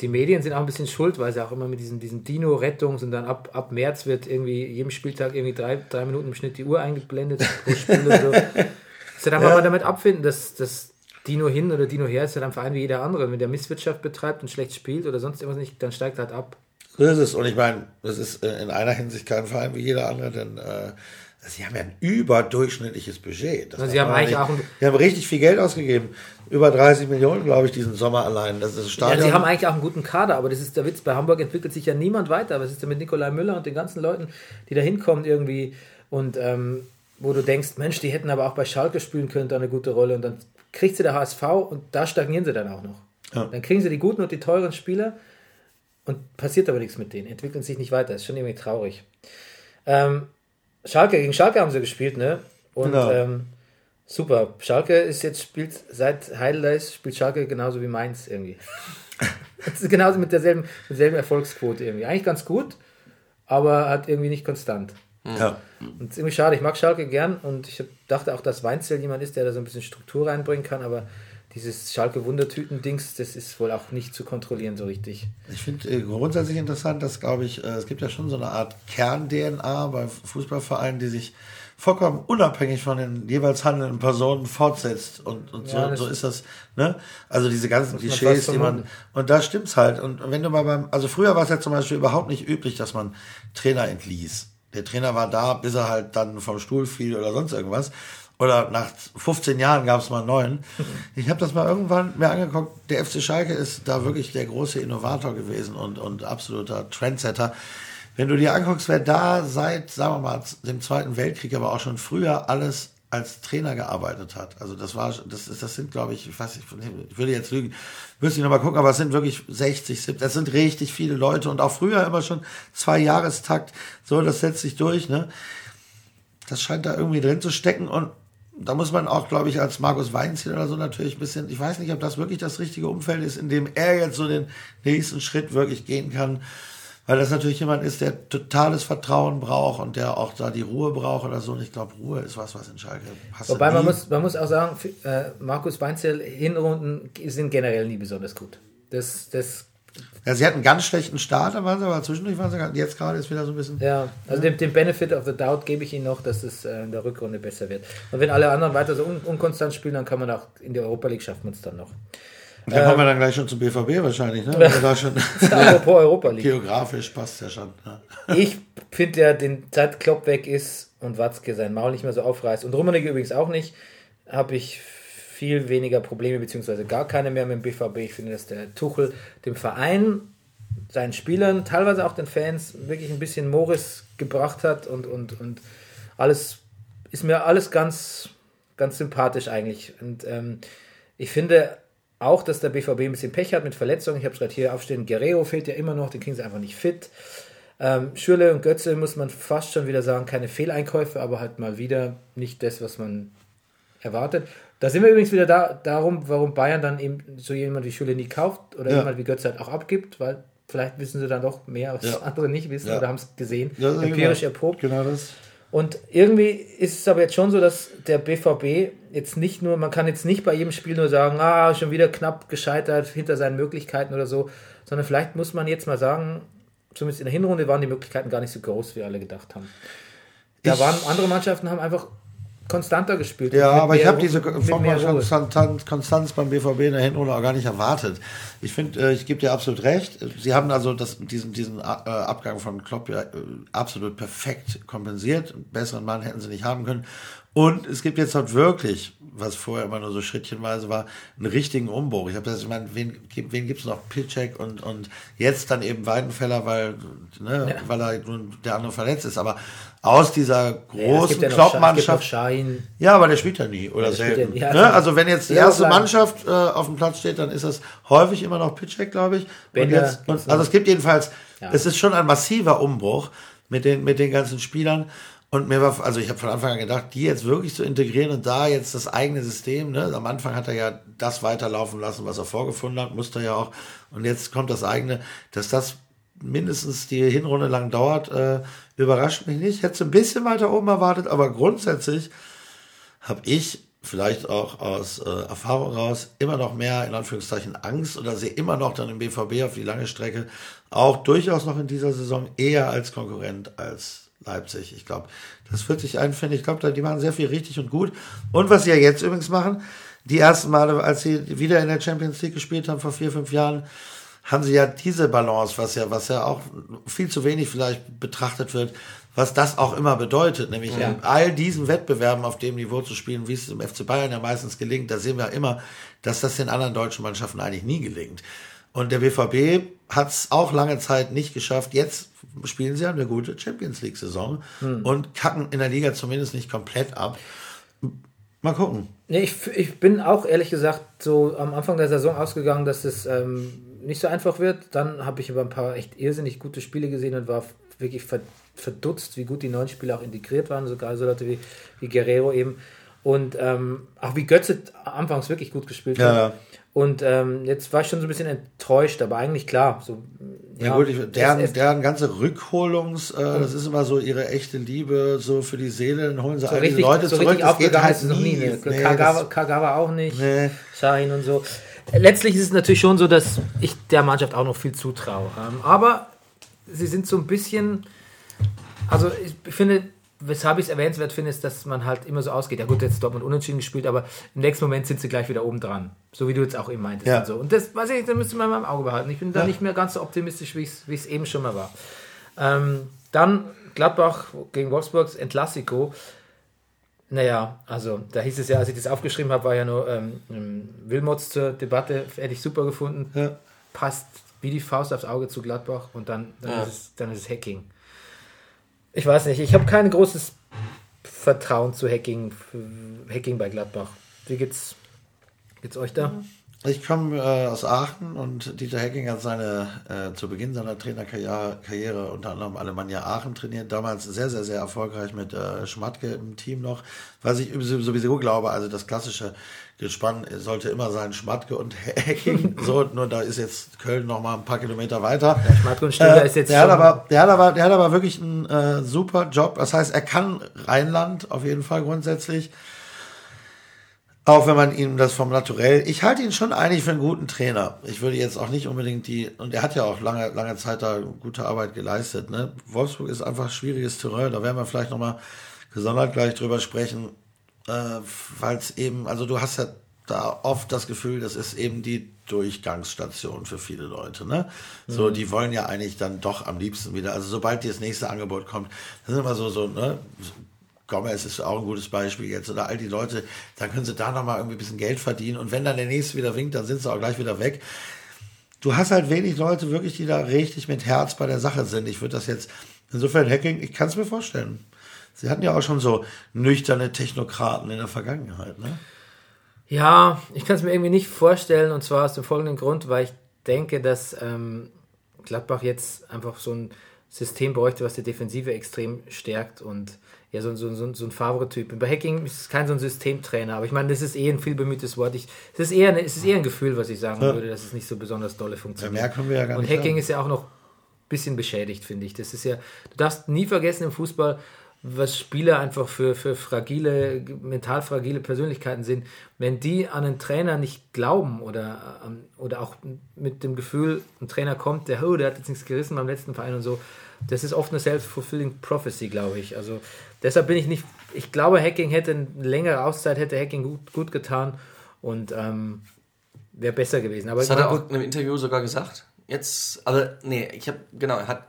die Medien sind auch ein bisschen schuld, weil sie auch immer mit diesen, diesen Dino-Rettungs und dann ab, ab März wird irgendwie jedem Spieltag irgendwie drei, drei Minuten im Schnitt die Uhr eingeblendet pro Spiel und so. Das darf man ja. damit abfinden, dass, dass Dino hin oder Dino her ist ja ein Verein wie jeder andere. Wenn der Misswirtschaft betreibt und schlecht spielt oder sonst irgendwas nicht, dann steigt er halt ab. So ist es. Und ich meine, das ist äh, in einer Hinsicht kein Verein wie jeder andere, denn äh, sie haben ja ein überdurchschnittliches Budget. Das sie haben eigentlich auch ein, die haben richtig viel Geld ausgegeben. Über 30 Millionen, glaube ich, diesen Sommer allein. Das ist Stadion. Ja, sie haben eigentlich auch einen guten Kader, aber das ist der Witz. Bei Hamburg entwickelt sich ja niemand weiter. Was ist denn mit Nikolai Müller und den ganzen Leuten, die da hinkommen irgendwie und ähm, wo du denkst, Mensch, die hätten aber auch bei Schalke spielen können, da eine gute Rolle und dann kriegt sie der HSV und da stagnieren sie dann auch noch. Ja. Dann kriegen sie die guten und die teuren Spieler und passiert aber nichts mit denen, entwickeln sich nicht weiter. Ist schon irgendwie traurig. Ähm, Schalke, gegen Schalke haben sie gespielt, ne? Und genau. ähm, super. Schalke ist jetzt, spielt seit Heidelberg ist, spielt Schalke genauso wie Mainz irgendwie. das ist genauso mit derselben, mit derselben Erfolgsquote irgendwie. Eigentlich ganz gut, aber hat irgendwie nicht konstant. Ja. Und es ist irgendwie schade. Ich mag Schalke gern und ich dachte auch, dass Weinzel jemand ist, der da so ein bisschen Struktur reinbringen kann, aber dieses Schalke-Wundertüten-Dings, das ist wohl auch nicht zu kontrollieren so richtig. Ich finde äh, grundsätzlich interessant, dass, glaube ich, äh, es gibt ja schon so eine Art Kern-DNA bei Fußballvereinen, die sich vollkommen unabhängig von den jeweils handelnden Personen fortsetzt. Und, und ja, so, so ist das, ne? Also diese ganzen Klischees, die man, und da stimmt's halt. Und wenn du mal beim, also früher war es ja zum Beispiel überhaupt nicht üblich, dass man Trainer entließ. Der Trainer war da, bis er halt dann vom Stuhl fiel oder sonst irgendwas. Oder nach 15 Jahren gab es mal einen neuen. Ich habe das mal irgendwann mir angeguckt. Der FC Schalke ist da wirklich der große Innovator gewesen und, und absoluter Trendsetter. Wenn du dir anguckst, wer da seit, sagen wir mal, dem Zweiten Weltkrieg, aber auch schon früher alles als Trainer gearbeitet hat. Also das war, das ist, das sind, glaube ich, ich weiß nicht, ich würde jetzt lügen, müsste ich nochmal gucken, aber es sind wirklich 60, 70, das sind richtig viele Leute und auch früher immer schon zwei Jahrestakt, so, das setzt sich durch, ne? Das scheint da irgendwie drin zu stecken und da muss man auch, glaube ich, als Markus Weinziel oder so natürlich ein bisschen, ich weiß nicht, ob das wirklich das richtige Umfeld ist, in dem er jetzt so den nächsten Schritt wirklich gehen kann Weil das natürlich jemand ist, der totales Vertrauen braucht und der auch da die Ruhe braucht oder so. Und ich glaube, Ruhe ist was, was in Schalke passt. Wobei man muss, man muss auch sagen, äh, Markus Weinzel Hinrunden sind generell nie besonders gut. Das, das ja, sie hatten einen ganz schlechten Start, waren sie, aber zwischendurch waren sie jetzt gerade ist wieder so ein bisschen. Ja, also den, den Benefit of the Doubt gebe ich ihnen noch, dass es äh, in der Rückrunde besser wird. Und wenn alle anderen weiter so un unkonstant spielen, dann kann man auch in der Europa League schaffen wir es dann noch. Und dann ähm, kommen wir dann gleich schon zum BVB wahrscheinlich, ne? Da schon Apropos Europa League. Geografisch passt ja schon. Ja. Ich finde ja, den seit Klopp weg ist und Watzke sein Maul nicht mehr so aufreißt und Rummenigge übrigens auch nicht, habe ich viel weniger Probleme, beziehungsweise gar keine mehr mit dem BVB. Ich finde, dass der Tuchel dem Verein, seinen Spielern, teilweise auch den Fans wirklich ein bisschen Morris gebracht hat und, und, und alles ist mir alles ganz, ganz sympathisch eigentlich. Und ähm, ich finde auch, dass der BVB ein bisschen Pech hat mit Verletzungen. Ich habe es gerade hier aufstehen. Guerrero fehlt ja immer noch, den kriegen sie einfach nicht fit. Ähm, Schürle und Götze muss man fast schon wieder sagen, keine Fehleinkäufe, aber halt mal wieder nicht das, was man erwartet. Da sind wir übrigens wieder da, darum, warum Bayern dann eben so jemand wie Schule nie kauft oder ja. jemand wie Götze halt auch abgibt, weil vielleicht wissen sie dann doch mehr, was ja. andere nicht wissen ja. oder haben es gesehen, empirisch genau. erprobt. Genau das. Und irgendwie ist es aber jetzt schon so, dass der BVB jetzt nicht nur, man kann jetzt nicht bei jedem Spiel nur sagen, ah, schon wieder knapp gescheitert hinter seinen Möglichkeiten oder so, sondern vielleicht muss man jetzt mal sagen, zumindest in der Hinrunde waren die Möglichkeiten gar nicht so groß, wie alle gedacht haben. Da ich waren andere Mannschaften haben einfach konstanter gespielt. Ja, aber ich habe diese Form von Konstanz beim BVB in der Hinrunde auch gar nicht erwartet. Ich finde, äh, ich gebe dir absolut recht. Sie haben also das, diesen, diesen äh, Abgang von Klopp ja äh, absolut perfekt kompensiert. Einen besseren Mann hätten sie nicht haben können. Und es gibt jetzt halt wirklich, was vorher immer nur so schrittchenweise war, einen richtigen Umbruch. Ich habe das, ich meine, wen, wen gibt es noch? Pitchek und, und jetzt dann eben Weidenfeller, weil, ne, ja. weil er nun der andere verletzt ist. Aber aus dieser großen ja, Kloppmannschaft. Ja, aber der spielt ja nie oder ja, selten. Ja, ne? Also wenn jetzt die erste Mannschaft äh, auf dem Platz steht, dann ist das häufig immer noch Pitchek, glaube ich. Und jetzt, also es gibt jedenfalls, es ist schon ein massiver Umbruch mit den, mit den ganzen Spielern. Und mir war, also ich habe von Anfang an gedacht, die jetzt wirklich zu integrieren und da jetzt das eigene System, ne? am Anfang hat er ja das weiterlaufen lassen, was er vorgefunden hat, musste er ja auch. Und jetzt kommt das eigene, dass das mindestens die Hinrunde lang dauert, äh, überrascht mich nicht. Hätte es ein bisschen weiter oben erwartet, aber grundsätzlich habe ich vielleicht auch aus äh, Erfahrung raus immer noch mehr in Anführungszeichen Angst oder sehe immer noch dann im BVB auf die lange Strecke auch durchaus noch in dieser Saison eher als Konkurrent als Leipzig. Ich glaube, das wird sich einfinden. Ich glaube, die machen sehr viel richtig und gut. Und was sie ja jetzt übrigens machen, die ersten Male, als sie wieder in der Champions League gespielt haben vor vier, fünf Jahren, haben sie ja diese Balance, was ja, was ja auch viel zu wenig vielleicht betrachtet wird, was das auch immer bedeutet, nämlich ja. in all diesen Wettbewerben auf dem Niveau zu spielen, wie es im FC Bayern ja meistens gelingt, da sehen wir immer, dass das den anderen deutschen Mannschaften eigentlich nie gelingt. Und der BVB hat es auch lange Zeit nicht geschafft. Jetzt spielen sie eine gute Champions League-Saison hm. und kacken in der Liga zumindest nicht komplett ab. Mal gucken. Nee, ich, ich bin auch ehrlich gesagt so am Anfang der Saison ausgegangen, dass es ähm, nicht so einfach wird. Dann habe ich aber ein paar echt irrsinnig gute Spiele gesehen und war wirklich verdutzt, wie gut die neuen Spieler auch integriert waren, sogar so Leute wie, wie Guerrero eben. Und ähm, auch wie Götze anfangs wirklich gut gespielt ja, hat. Und ähm, jetzt war ich schon so ein bisschen enttäuscht, aber eigentlich klar. So, ja, ja gut, ich, deren, deren ganze Rückholungs, äh, das ist immer so ihre echte Liebe, so für die Seele, dann holen sie so all richtig, Leute so zurück. Das geht halt noch nie. Ne? Nee, Kagawa, Kagawa auch nicht, nee. Shahin und so. Letztlich ist es natürlich schon so, dass ich der Mannschaft auch noch viel zutraue. Ähm, aber sie sind so ein bisschen, also ich finde, weshalb ich es erwähnenswert finde, ist, dass man halt immer so ausgeht. Ja gut, jetzt Dortmund unentschieden gespielt, aber im nächsten Moment sind sie gleich wieder oben dran. So wie du jetzt auch eben meintest. Ja. Und, so. und das, weiß ich, da müsste man mal im Auge behalten. Ich bin ja. da nicht mehr ganz so optimistisch, wie ich es eben schon mal war. Ähm, dann Gladbach gegen Wolfsburgs Entlassiko. Naja, also da hieß es ja, als ich das aufgeschrieben habe, war ja nur ähm, ähm Wilmots zur Debatte, hätte ich super gefunden. Ja. Passt wie die Faust aufs Auge zu Gladbach und dann, dann, ja. ist, es, dann ist es Hacking ich weiß nicht, ich habe kein großes Vertrauen zu Hacking, Hacking bei Gladbach. Wie geht's, geht's euch da? Ich komme äh, aus Aachen und Dieter Hecking hat seine äh, zu Beginn seiner Trainerkarriere Karriere unter anderem Alemannia Aachen trainiert. Damals sehr, sehr, sehr erfolgreich mit äh, Schmatke im Team noch. Was ich sowieso glaube, also das klassische Gespann sollte immer sein Schmatke und Hecking. so, nur da ist jetzt Köln noch mal ein paar Kilometer weiter. Ja, Schmatke und Stöger äh, ist jetzt der hat aber, der hat aber, der hat aber wirklich einen äh, super Job. Das heißt, er kann Rheinland auf jeden Fall grundsätzlich. Auch wenn man ihm das vom Naturell, ich halte ihn schon eigentlich für einen guten Trainer. Ich würde jetzt auch nicht unbedingt die, und er hat ja auch lange, lange Zeit da gute Arbeit geleistet. Ne? Wolfsburg ist einfach schwieriges Terrain, da werden wir vielleicht nochmal gesondert gleich drüber sprechen, äh, weil es eben, also du hast ja da oft das Gefühl, das ist eben die Durchgangsstation für viele Leute. Ne? So, mhm. die wollen ja eigentlich dann doch am liebsten wieder, also sobald das nächste Angebot kommt, das ist immer so, so, ne? Gomez ist auch ein gutes Beispiel jetzt, oder all die Leute, dann können sie da nochmal irgendwie ein bisschen Geld verdienen und wenn dann der nächste wieder winkt, dann sind sie auch gleich wieder weg. Du hast halt wenig Leute wirklich, die da richtig mit Herz bei der Sache sind. Ich würde das jetzt, insofern Hacking, ich kann es mir vorstellen. Sie hatten ja auch schon so nüchterne Technokraten in der Vergangenheit, ne? Ja, ich kann es mir irgendwie nicht vorstellen und zwar aus dem folgenden Grund, weil ich denke, dass ähm, Gladbach jetzt einfach so ein System bräuchte, was die Defensive extrem stärkt und ja, so, so, so, so ein Favre-Typ. Bei Hacking ist es kein so ein Systemtrainer, aber ich meine, das ist eh ein viel bemühtes Wort. Ich, es, ist eher, es ist eher ein Gefühl, was ich sagen ja. würde, dass es nicht so besonders dolle funktioniert. Ja, mehr können wir ja gar Und nicht Hacking sagen. ist ja auch noch ein bisschen beschädigt, finde ich. Das ist ja, du darfst nie vergessen im Fußball, was Spieler einfach für, für fragile, mental fragile Persönlichkeiten sind, wenn die an einen Trainer nicht glauben oder, ähm, oder auch mit dem Gefühl, ein Trainer kommt, der, oh, der hat jetzt nichts gerissen beim letzten Verein und so, das ist oft eine self-fulfilling prophecy, glaube ich. Also deshalb bin ich nicht, ich glaube, Hacking hätte eine längere Auszeit, hätte Hacking gut, gut getan und ähm, wäre besser gewesen. Aber das hat er auch in einem Interview sogar gesagt. Jetzt, also, nee, ich habe, genau, er hat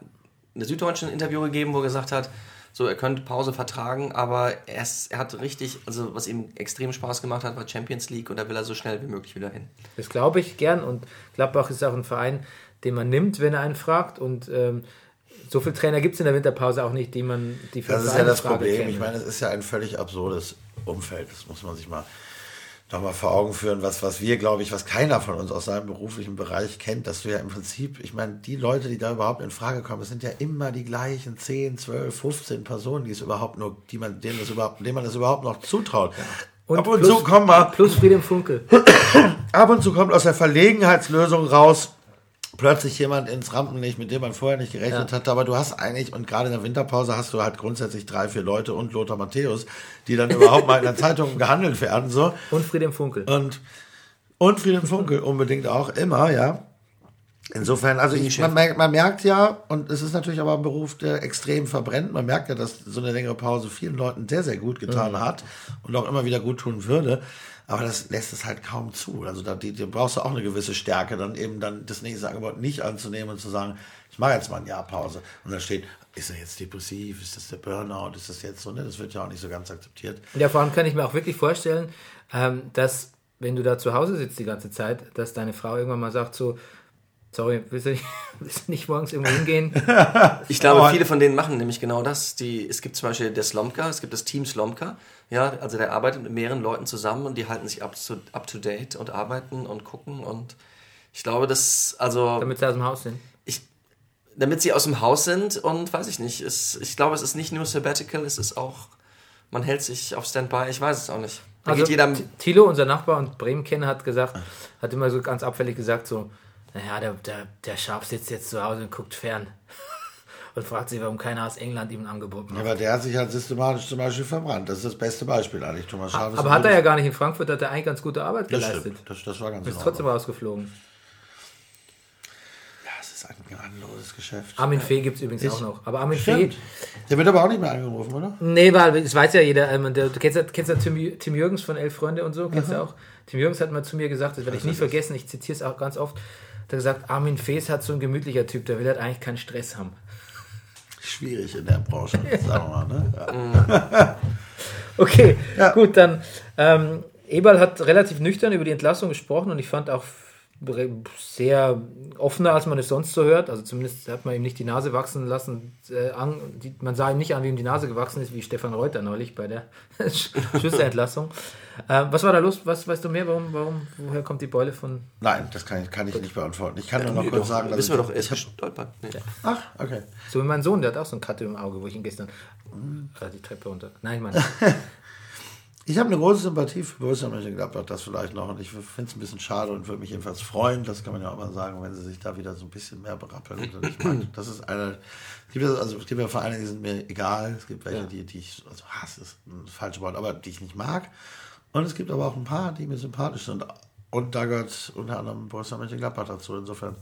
in der Süddeutschen ein Interview gegeben, wo er gesagt hat, so, er könnte Pause vertragen, aber er, ist, er hat richtig, also was ihm extrem Spaß gemacht hat, war Champions League und da will er so schnell wie möglich wieder hin. Das glaube ich gern und Gladbach ist auch ein Verein, den man nimmt, wenn er einen fragt und ähm, so viele Trainer gibt es in der Winterpause auch nicht, die man die für Das ist ja das Frage Problem. Kennen. Ich meine, es ist ja ein völlig absurdes Umfeld. Das muss man sich mal nochmal vor Augen führen, was, was wir, glaube ich, was keiner von uns aus seinem beruflichen Bereich kennt, dass du ja im Prinzip, ich meine, die Leute, die da überhaupt in Frage kommen, es sind ja immer die gleichen 10, 12, 15 Personen, die es überhaupt nur, die man, denen, das überhaupt, denen man das überhaupt noch zutraut. Ja. Und Ab und plus, zu kommen mal. Plus Friedem Funkel. Ab und zu kommt aus der Verlegenheitslösung raus, plötzlich jemand ins Rampenlicht, mit dem man vorher nicht gerechnet ja. hatte. Aber du hast eigentlich, und gerade in der Winterpause hast du halt grundsätzlich drei, vier Leute und Lothar Matthäus, die dann überhaupt mal in der Zeitung gehandelt werden. So. Und Friedem Funkel. Und, und Friedem Funkel unbedingt auch, immer, ja. Insofern, also ich, man, merkt, man merkt ja, und es ist natürlich aber ein Beruf, der extrem verbrennt, man merkt ja, dass so eine längere Pause vielen Leuten sehr, sehr gut getan mhm. hat und auch immer wieder gut tun würde. Aber das lässt es halt kaum zu. Also da die, die brauchst du auch eine gewisse Stärke, dann eben dann das nächste Angebot nicht anzunehmen und zu sagen, ich mache jetzt mal ein Jahr Pause. Und dann steht, ist er jetzt depressiv, ist das der Burnout, ist das jetzt so, ne? Das wird ja auch nicht so ganz akzeptiert. Ja, vor allem kann ich mir auch wirklich vorstellen, ähm, dass wenn du da zu Hause sitzt die ganze Zeit, dass deine Frau irgendwann mal sagt so, Sorry, willst du, nicht, willst du nicht morgens irgendwo hingehen? ich glaube, viele von denen machen nämlich genau das. Die, es gibt zum Beispiel der Slomka, es gibt das Team Slomka. Ja, also der arbeitet mit mehreren Leuten zusammen und die halten sich up to, up to date und arbeiten und gucken und ich glaube, dass, also. Damit sie aus dem Haus sind. Ich, damit sie aus dem Haus sind und weiß ich nicht. Es, ich glaube, es ist nicht nur Sabbatical, es ist auch, man hält sich auf Standby, ich weiß es auch nicht. Da also. Thilo, unser Nachbar und Bremen-Kenner, hat gesagt, hat immer so ganz abfällig gesagt, so, naja, der, der, der Schaf sitzt jetzt zu Hause und guckt fern. und fragt sich, warum keiner aus England ihm ein Angebot macht. Ja, aber der hat sich halt systematisch zum Beispiel verbrannt. Das ist das beste Beispiel eigentlich, Thomas Schaf. Aber hat er ja gar nicht in Frankfurt, hat er eigentlich ganz gute Arbeit das geleistet. Stimmt. Das, das war ganz Ist trotzdem rausgeflogen. Ja, es ist ein gnadenloses Geschäft. Armin Fee gibt es übrigens ich, auch noch. Aber Armin Fee. Der wird aber auch nicht mehr angerufen, oder? Nee, weil das weiß ja jeder. Ähm, du kennst ja, kennst ja Tim, Tim Jürgens von Elf Freunde und so, kennst du auch? Tim Jürgens hat mal zu mir gesagt, das werde ich nie vergessen, ich zitiere es auch ganz oft hat gesagt, Armin Fees hat so ein gemütlicher Typ, der will halt eigentlich keinen Stress haben. Schwierig in der Branche, sagen wir mal. Ne? Okay, ja. gut, dann ähm, Eberl hat relativ nüchtern über die Entlassung gesprochen und ich fand auch sehr offener, als man es sonst so hört. Also zumindest hat man ihm nicht die Nase wachsen lassen. Äh, an, die, man sah ihm nicht an, wie ihm die Nase gewachsen ist, wie Stefan Reuter neulich bei der Schüsselentlassung. Äh, was war da los? Was weißt du mehr? Warum, warum, woher kommt die Beule von? Nein, das kann ich, kann ich nicht beantworten. Ich kann nur noch kurz doch, sagen, dass wissen wir ich, doch, er ist gestolpert. Nee. Ach, okay. So wie mein Sohn, der hat auch so ein Katte im Auge, wo ich ihn gestern äh, die Treppe runter. Nein, ich meine. Ich habe eine große Sympathie für Borussia Mönchengladbach, das vielleicht noch. Und ich finde es ein bisschen schade und würde mich jedenfalls freuen, das kann man ja auch mal sagen, wenn sie sich da wieder so ein bisschen mehr berappeln. Und ich mag, das ist eine, es gibt, ja- also, es gibt ja Vereine, die sind mir egal. Es gibt welche, die, die ich, also Hass ist ein falsches Wort, aber die ich nicht mag. Und es gibt aber auch ein paar, die mir sympathisch sind. Und da gehört unter anderem Borussia Mönchengladbach dazu. Insofern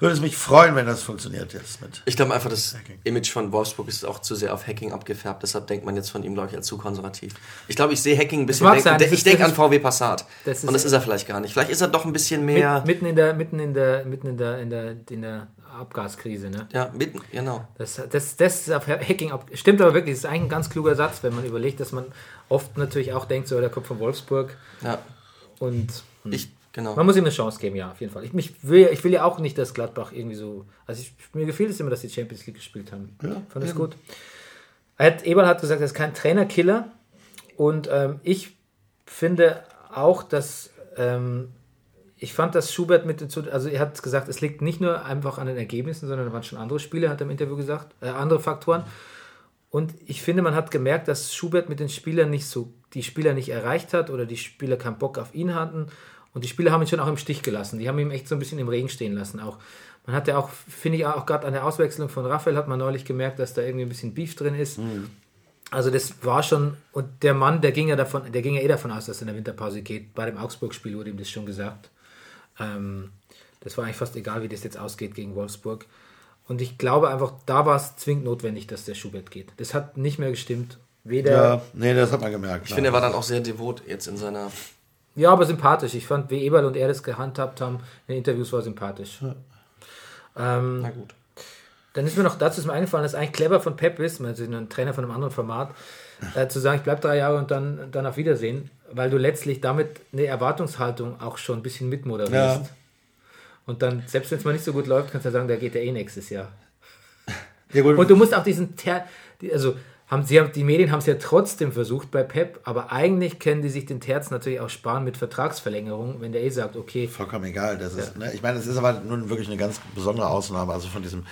würde es mich freuen, wenn das funktioniert jetzt mit. Ich glaube einfach, das Hacking. Image von Wolfsburg ist auch zu sehr auf Hacking abgefärbt. Deshalb denkt man jetzt von ihm, glaube ich, als zu konservativ. Ich glaube, ich sehe Hacking ein bisschen. Denk, sein, ich denke an VW Passat. das ist- Und das ist er vielleicht gar nicht. Vielleicht ist er doch ein bisschen mehr. Mit, mitten in der, mitten in der, mitten in der, in der, in der Abgaskrise, ne? ja, mitten, genau. Das, das, das ist auf Hacking ab. Stimmt aber wirklich, das ist eigentlich ein ganz kluger Satz, wenn man überlegt, dass man oft natürlich auch denkt, so, der kommt von Wolfsburg Ja, und ich, genau. man muss ihm eine Chance geben, ja, auf jeden Fall. Ich, mich will, ich will ja auch nicht, dass Gladbach irgendwie so. Also ich, mir gefiel es immer, dass die Champions League gespielt haben. Ja, Fand eben. gut. Er hat, Eberl hat gesagt, er ist kein Trainerkiller. Und ähm, ich finde auch, dass ähm, ich fand, dass Schubert mit dazu, also er hat gesagt, es liegt nicht nur einfach an den Ergebnissen, sondern da waren schon andere Spiele, hat er im Interview gesagt, äh, andere Faktoren. Und ich finde, man hat gemerkt, dass Schubert mit den Spielern nicht so, die Spieler nicht erreicht hat oder die Spieler keinen Bock auf ihn hatten. Und die Spieler haben ihn schon auch im Stich gelassen. Die haben ihn echt so ein bisschen im Regen stehen lassen. Auch man hat ja auch, finde ich, auch gerade an der Auswechslung von Raphael hat man neulich gemerkt, dass da irgendwie ein bisschen Beef drin ist. Also das war schon, und der Mann, der ging ja davon, der ging ja eh davon aus, dass er in der Winterpause geht. Bei dem Augsburg-Spiel wurde ihm das schon gesagt. Ähm, das war eigentlich fast egal, wie das jetzt ausgeht gegen Wolfsburg. Und ich glaube einfach, da war es zwingend notwendig, dass der Schubert geht. Das hat nicht mehr gestimmt. Weder, Ja, ja, nee, das hat man gemerkt. Ich finde, er war dann auch sehr devot jetzt in seiner. aber sympathisch. Ich fand, wie Eberl und er das gehandhabt haben in den Interviews, war sympathisch. Ähm, Na gut. Dann ist mir noch dazu ist mir eingefallen, dass eigentlich clever von Pep ist, also ein Trainer von einem anderen Format, äh, zu sagen, ich bleibe drei Jahre und dann, dann auf Wiedersehen, weil du letztlich damit eine Erwartungshaltung auch schon ein bisschen mitmoderierst. Ja. Und dann, selbst wenn es mal nicht so gut läuft, kannst du ja sagen, da geht er eh nächstes Jahr. Ja. Und du musst auch diesen, Ter also haben sie, die Medien haben es ja trotzdem versucht bei Pep, aber eigentlich können die sich den Terz natürlich auch sparen mit Vertragsverlängerung, wenn der eh sagt, okay, vollkommen egal. Das ist, ne, ich meine, es ist aber nun wirklich eine ganz besondere Ausnahme. Also von diesem,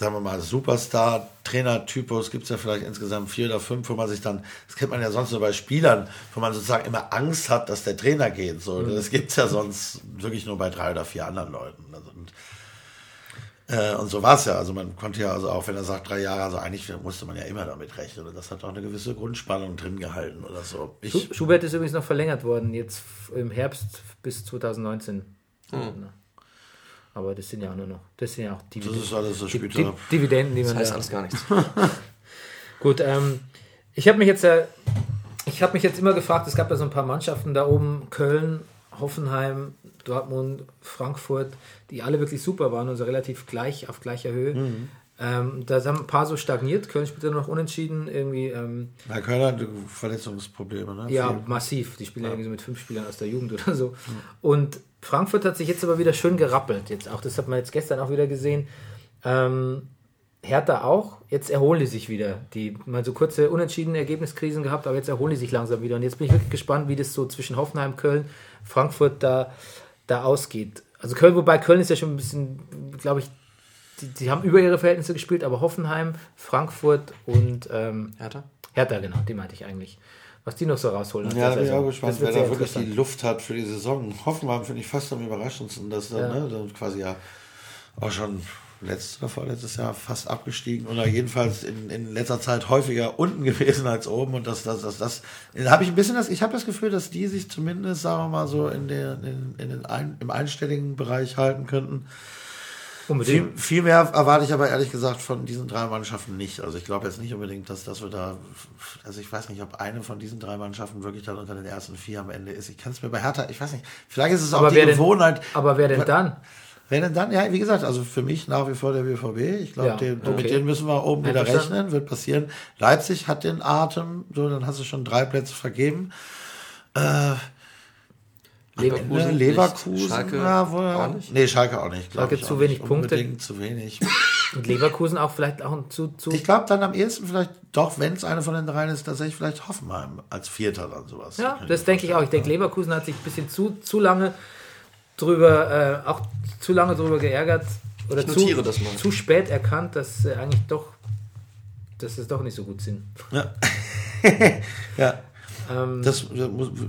sagen wir mal, Superstar-Trainer-Typus gibt es ja vielleicht insgesamt vier oder fünf, wo man sich dann, das kennt man ja sonst nur bei Spielern, wo man sozusagen immer Angst hat, dass der Trainer geht. So, Das gibt es ja sonst wirklich nur bei drei oder vier anderen Leuten. Also, und, äh, und so war es ja. Also man konnte ja, also auch wenn er sagt drei Jahre, also eigentlich musste man ja immer damit rechnen. Und das hat auch eine gewisse Grundspannung drin gehalten oder so. Ich, Schu- Schubert ist übrigens noch verlängert worden, jetzt im Herbst bis 2019. Aber das sind ja auch nur noch, das sind ja auch das Dividenden, ist alles so die, später. die, Dividenden, die man Das heißt da, alles gar nichts. Gut, ähm, ich habe mich jetzt äh, ich habe mich jetzt immer gefragt, es gab ja so ein paar Mannschaften da oben, Köln, Hoffenheim, Dortmund, Frankfurt, die alle wirklich super waren und so relativ gleich auf gleicher Höhe. Mhm. Ähm, da haben ein paar so stagniert, Köln spielt ja noch unentschieden, irgendwie, ähm, Na, Köln hat Verletzungsprobleme, ne? ja, Viel. massiv. Die spielen ja. irgendwie so mit fünf Spielern aus der Jugend oder so. Und Frankfurt hat sich jetzt aber wieder schön gerappelt. Jetzt auch, das hat man jetzt gestern auch wieder gesehen. Ähm, Hertha auch. Jetzt erholen die sich wieder. Die mal so kurze unentschiedene Ergebniskrisen gehabt, aber jetzt erholen die sich langsam wieder. Und jetzt bin ich wirklich gespannt, wie das so zwischen Hoffenheim, Köln, Frankfurt da, da ausgeht. Also Köln, wobei Köln ist ja schon ein bisschen, glaube ich, die, die haben über ihre Verhältnisse gespielt, aber Hoffenheim, Frankfurt und ähm, Hertha? Hertha, genau, die meinte ich eigentlich. Was die noch so rausholen. aus Ja, da bin ich auch gespannt, wer da wirklich die. Luft hat für die Saison. Hoffenheim finde ich fast am überraschendsten, dass er Ja. ne, dann quasi ja auch schon letztes oder vorletztes Jahr fast abgestiegen oder jedenfalls in, in letzter Zeit häufiger unten gewesen als oben und das, das, das, das, habe ich ein bisschen das, ich habe das Gefühl, dass die sich zumindest, sagen wir mal so, in der, in, in den ein, im einstelligen Bereich halten könnten. Viel, Unbedingt. viel mehr erwarte ich aber ehrlich gesagt von diesen drei Mannschaften nicht. Also ich glaube jetzt nicht unbedingt, dass, dass wir da, also ich weiß nicht, ob eine von diesen drei Mannschaften wirklich dann unter den ersten vier am Ende ist. Ich kann es mir bei Hertha, ich weiß nicht, vielleicht ist es auch Aber die wer denn- Gewohnheit. Aber wer denn dann? Wer denn dann? Ja, wie gesagt, also für mich nach wie vor der BVB. Ich glaube, Ja, den, okay. mit denen müssen wir oben wieder rechnen, wird passieren. Leipzig hat den Atem, so, dann hast du schon drei Plätze vergeben. Äh, Leverkusen. Leverkusen, Schalke ja, wohl, auch nicht. Nee, Schalke auch nicht. Schalke ich zu wenig. Punkte. Unbedingt zu wenig. Und Leverkusen auch vielleicht auch ein zu, zu Ich glaube dann am ehesten vielleicht doch, wenn es eine von den dreien ist, tatsächlich vielleicht Hoffenheim als Vierter dann sowas. Ja, das denke ich auch. Ich denke, Leverkusen hat sich ein bisschen zu, zu lange drüber, äh, auch zu lange drüber geärgert oder zu, notiere das mal. zu spät erkannt, dass äh, eigentlich doch, dass es doch nicht so gut sind. Ja. ja. Ähm, Das,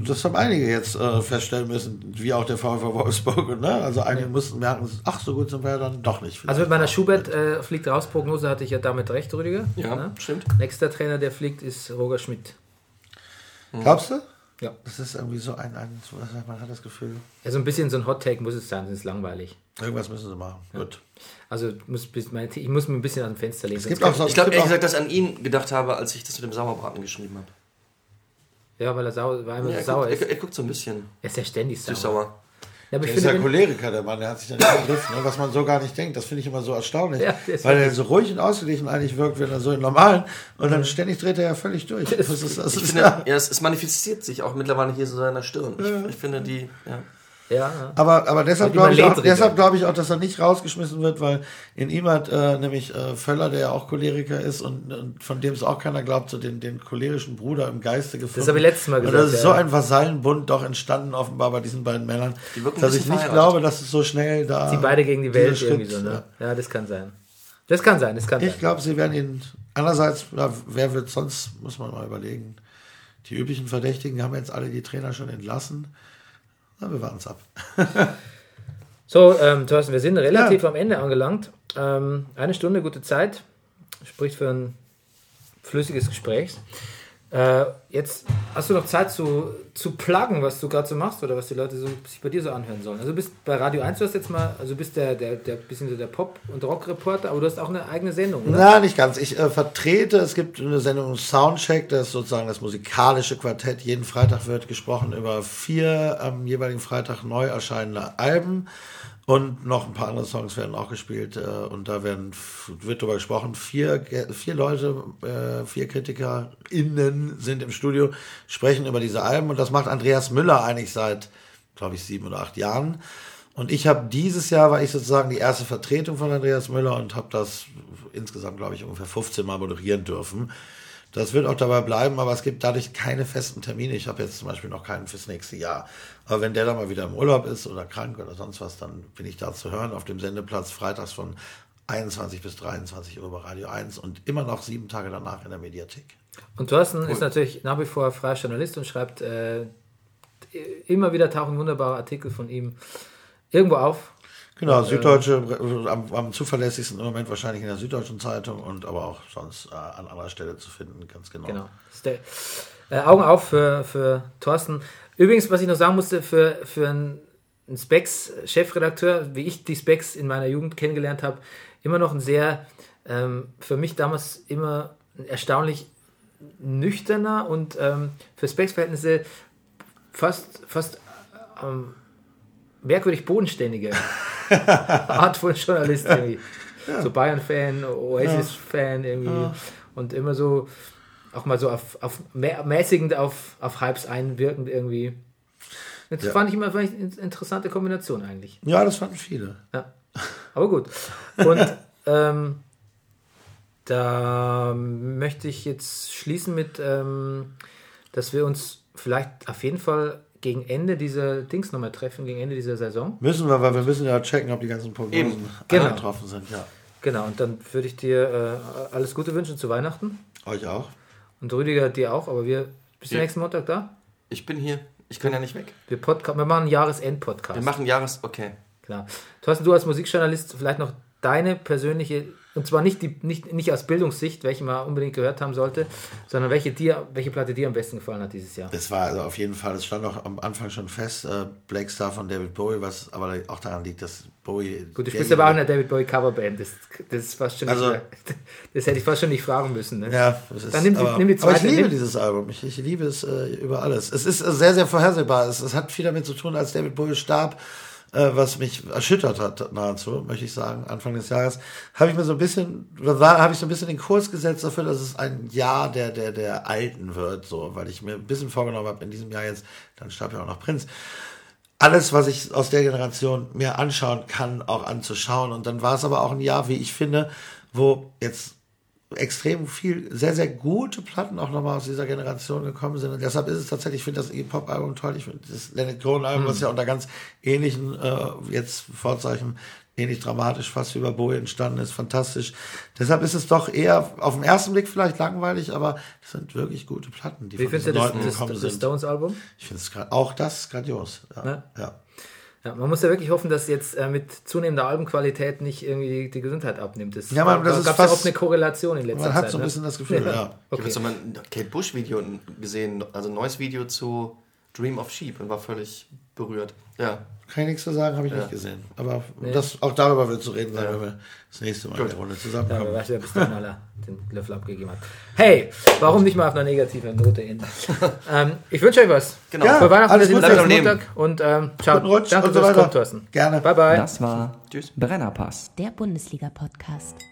das haben einige jetzt äh, feststellen müssen, wie auch der VfW Wolfsburg. Ne? Also einige mussten merken, ach, so gut sind wir ja dann doch nicht. also mit meiner Schubert äh, fliegt raus Prognose hatte ich ja damit recht, Rüdiger. Ja, Ne? stimmt. Nächster Trainer, der fliegt, ist Roger Schmidt. Glaubst du? Ja. Das ist irgendwie so ein, ein so, man hat das Gefühl, Also ein bisschen so ein Hot Take muss es sein, sonst ist es langweilig. irgendwas müssen sie machen. Gut. Also muss, ich muss mir ein bisschen an dem Fenster legen. Es gibt auch Ich glaube ehrlich gesagt, dass ich an ihn gedacht habe, als ich das mit dem Sauerbraten geschrieben habe. Ja, weil er sauer, weil er Ja, er, sauer guckt, ist. er, er guckt so ein bisschen Er ist ja ständig sauer. süß-sauer. Ja, aber ich Der ist ja Choleriker, der Mann, der hat sich ja nicht im Griff, ne? was man so gar nicht denkt. Das finde ich immer so erstaunlich. Ja, ist weil er so ruhig und ausgeglichen eigentlich wirkt, wenn er so in normalen. Und dann ständig dreht er ja völlig durch. Das ist, das Ich ist, finde, ja. ja, es, es manifestiert sich auch mittlerweile hier so in seiner Stirn. Ich, ich finde die, ja. Ja. Aber, aber deshalb glaube ich, auch- deshalb glaube ich auch, dass er nicht rausgeschmissen wird, weil in ihm hat äh, nämlich äh, Völler, der ja auch Choleriker ist und, und von dem es auch keiner glaubt, so den, den cholerischen Bruder im Geiste gefunden. habe ich letztes Mal Und gesagt, das ist ja, so ein Vasallenbund doch entstanden offenbar bei diesen beiden Männern, dass ich nicht glaube, dass es so schnell da Die beide gegen die Welt Schritt, irgendwie so, ne? Ja, das kann sein. Das kann sein, das kann Ich sein. glaube, sie werden ihn andererseits, wer wird sonst, muss man mal überlegen. Die üblichen Verdächtigen haben jetzt alle die Trainer schon entlassen. Na, wir warten es ab. So, ähm, Thorsten, wir sind relativ Ja. am Ende angelangt. Ähm, eine Stunde, gute Zeit. Spricht für ein flüssiges Gespräch. Äh, jetzt hast du noch Zeit zu, zu pluggen, was du gerade so machst oder was die Leute so, sich bei dir so anhören sollen. Also du bist bei Radio 1, du hast jetzt mal, also bist der, der, der bisschen so der Pop- und Rock-Reporter, aber du hast auch eine eigene Sendung, oder? Na, nicht ganz. Ich äh, vertrete, es gibt eine Sendung Soundcheck, das ist sozusagen das musikalische Quartett. Jeden Freitag wird gesprochen über vier am jeweiligen Freitag neu erscheinende Alben. Und noch ein paar andere Songs werden auch gespielt. Äh, und da werden, wird darüber gesprochen. Vier, vier Leute, äh, vier KritikerInnen sind im Studio, sprechen über diese Alben. Und das macht Andreas Müller eigentlich seit, glaube ich, sieben oder acht Jahren. Und ich habe dieses Jahr, war ich sozusagen die erste Vertretung von Andreas Müller und habe das insgesamt, glaube ich, ungefähr 15 Mal moderieren dürfen. Das wird auch dabei bleiben, aber es gibt dadurch keine festen Termine. Ich habe jetzt zum Beispiel noch keinen fürs nächste Jahr. Aber wenn der dann mal wieder im Urlaub ist oder krank oder sonst was, dann bin ich da zu hören auf dem Sendeplatz freitags von 21 bis 23 Uhr bei Radio 1 und immer noch sieben Tage danach in der Mediathek. Und Thorsten ist natürlich nach wie vor freier Journalist und schreibt äh, immer wieder tauchen wunderbare Artikel von ihm irgendwo auf. Genau, Süddeutsche, äh, am, am zuverlässigsten im Moment wahrscheinlich in der Süddeutschen Zeitung und aber auch sonst äh, an anderer Stelle zu finden, ganz genau. Genau. Äh, Augen auf für, für Thorsten. Übrigens, was ich noch sagen musste, für, für einen, einen Specs-Chefredakteur, wie ich die Specs in meiner Jugend kennengelernt habe, immer noch ein sehr, ähm, für mich damals immer ein erstaunlich nüchterner und ähm, für Specs-Verhältnisse fast, fast ähm, merkwürdig bodenständige Art von Journalist irgendwie. So Bayern-Fan, Oasis-Fan irgendwie. Und immer so, auch mal so auf, auf mä- mäßigend auf, auf Hypes einwirkend irgendwie. Das Ja. fand ich immer fand ich eine interessante Kombination eigentlich. Ja, das fanden viele. Ja. Aber gut. Und ähm, da möchte ich jetzt schließen mit, ähm, dass wir uns vielleicht auf jeden Fall gegen Ende dieser Dings nochmal treffen, gegen Ende dieser Saison. Müssen wir, weil wir müssen ja checken, ob die ganzen Prognosen. Genau. eingetroffen sind. Ja. Genau, und dann würde ich dir äh, alles Gute wünschen zu Weihnachten. Euch auch. Und Rüdiger dir auch, aber wir bist du nächsten Montag da? Ich bin hier. Ich kann ja nicht weg. Wir, Podca wir machen einen Jahresend-Podcast. Wir machen Jahres... Okay. Klar. Thorsten, du als Musikjournalist vielleicht noch deine persönliche, und zwar nicht, die, nicht, nicht aus Bildungssicht, welche man unbedingt gehört haben sollte, sondern welche, dir, welche Platte dir am besten gefallen hat dieses Jahr. Das war also auf jeden Fall, es stand auch am Anfang schon fest, äh, Black Star von David Bowie, was aber auch daran liegt, dass Bowie. Gut, du spielst aber auch in der David Bowie Coverband. Das, das ist fast schon Also- nicht, das hätte ich fast schon nicht fragen müssen. Ne? Ja, das ist, Dann nimm aber, nimm die aber ich zweite, liebe dieses Album. Ich, ich liebe es äh, über alles. Es ist sehr, sehr vorhersehbar. Es, es hat viel damit zu tun, als David Bowie starb, äh, was mich erschüttert hat, nahezu, möchte ich sagen, Anfang des Jahres, habe ich mir so ein bisschen, habe ich so ein bisschen den Kurs gesetzt dafür, dass es ein Jahr der, der, der Alten wird, so, weil ich mir ein bisschen vorgenommen habe, in diesem Jahr jetzt, dann starb ja auch noch Prinz, alles, was ich aus der Generation mir anschauen kann, auch anzuschauen. Und dann war es aber auch ein Jahr, wie ich finde, wo jetzt extrem viel, sehr, sehr gute Platten auch nochmal aus dieser Generation gekommen sind. Und deshalb ist es tatsächlich, ich finde das E-Pop-Album toll. Ich finde das Leonard Cohen-Album, was ja unter ganz ähnlichen, äh, jetzt Vorzeichen, ähnlich dramatisch fast wie bei Bowie entstanden ist, fantastisch. Deshalb ist es doch eher auf den ersten Blick vielleicht langweilig, aber es sind wirklich gute Platten, die Wie von diesen das, Leuten das, gekommen das sind. Stones-Album? Ich finde es auch das grandios. Ja. Ja. Ja, man muss ja wirklich hoffen, dass jetzt äh, mit zunehmender Albenqualität nicht irgendwie die, die Gesundheit abnimmt. Das, Ja, man, das da gab ja oft eine Korrelation in letzter Man Zeit. hat so ein ne? bisschen das Gefühl, ja. Ich habe Okay. jetzt nochmal ein Kate Bush Video gesehen, also ein neues Video zu Dream of Sheep und war völlig berührt. Ja. Kann ich nichts zu sagen, habe ich nicht gesehen. Aber das, auch darüber wird zu reden sein, wenn wir das nächste Mal in der Runde Ja, zusammenkommen. weiß, wer bis dahin aller den Löffel abgegeben hat. Hey, warum nicht mal auf einer negativen Note enden? ähm, ich wünsche euch was. Genau. Ja, Für Weihnachten alles Gute. Montag und ähm, ciao. Guten Rutsch Danke und so fürs weiter. Kommen, Thorsten. Gerne. Bye, bye. Das war Tschüss. Brennerpass. Der Bundesliga-Podcast.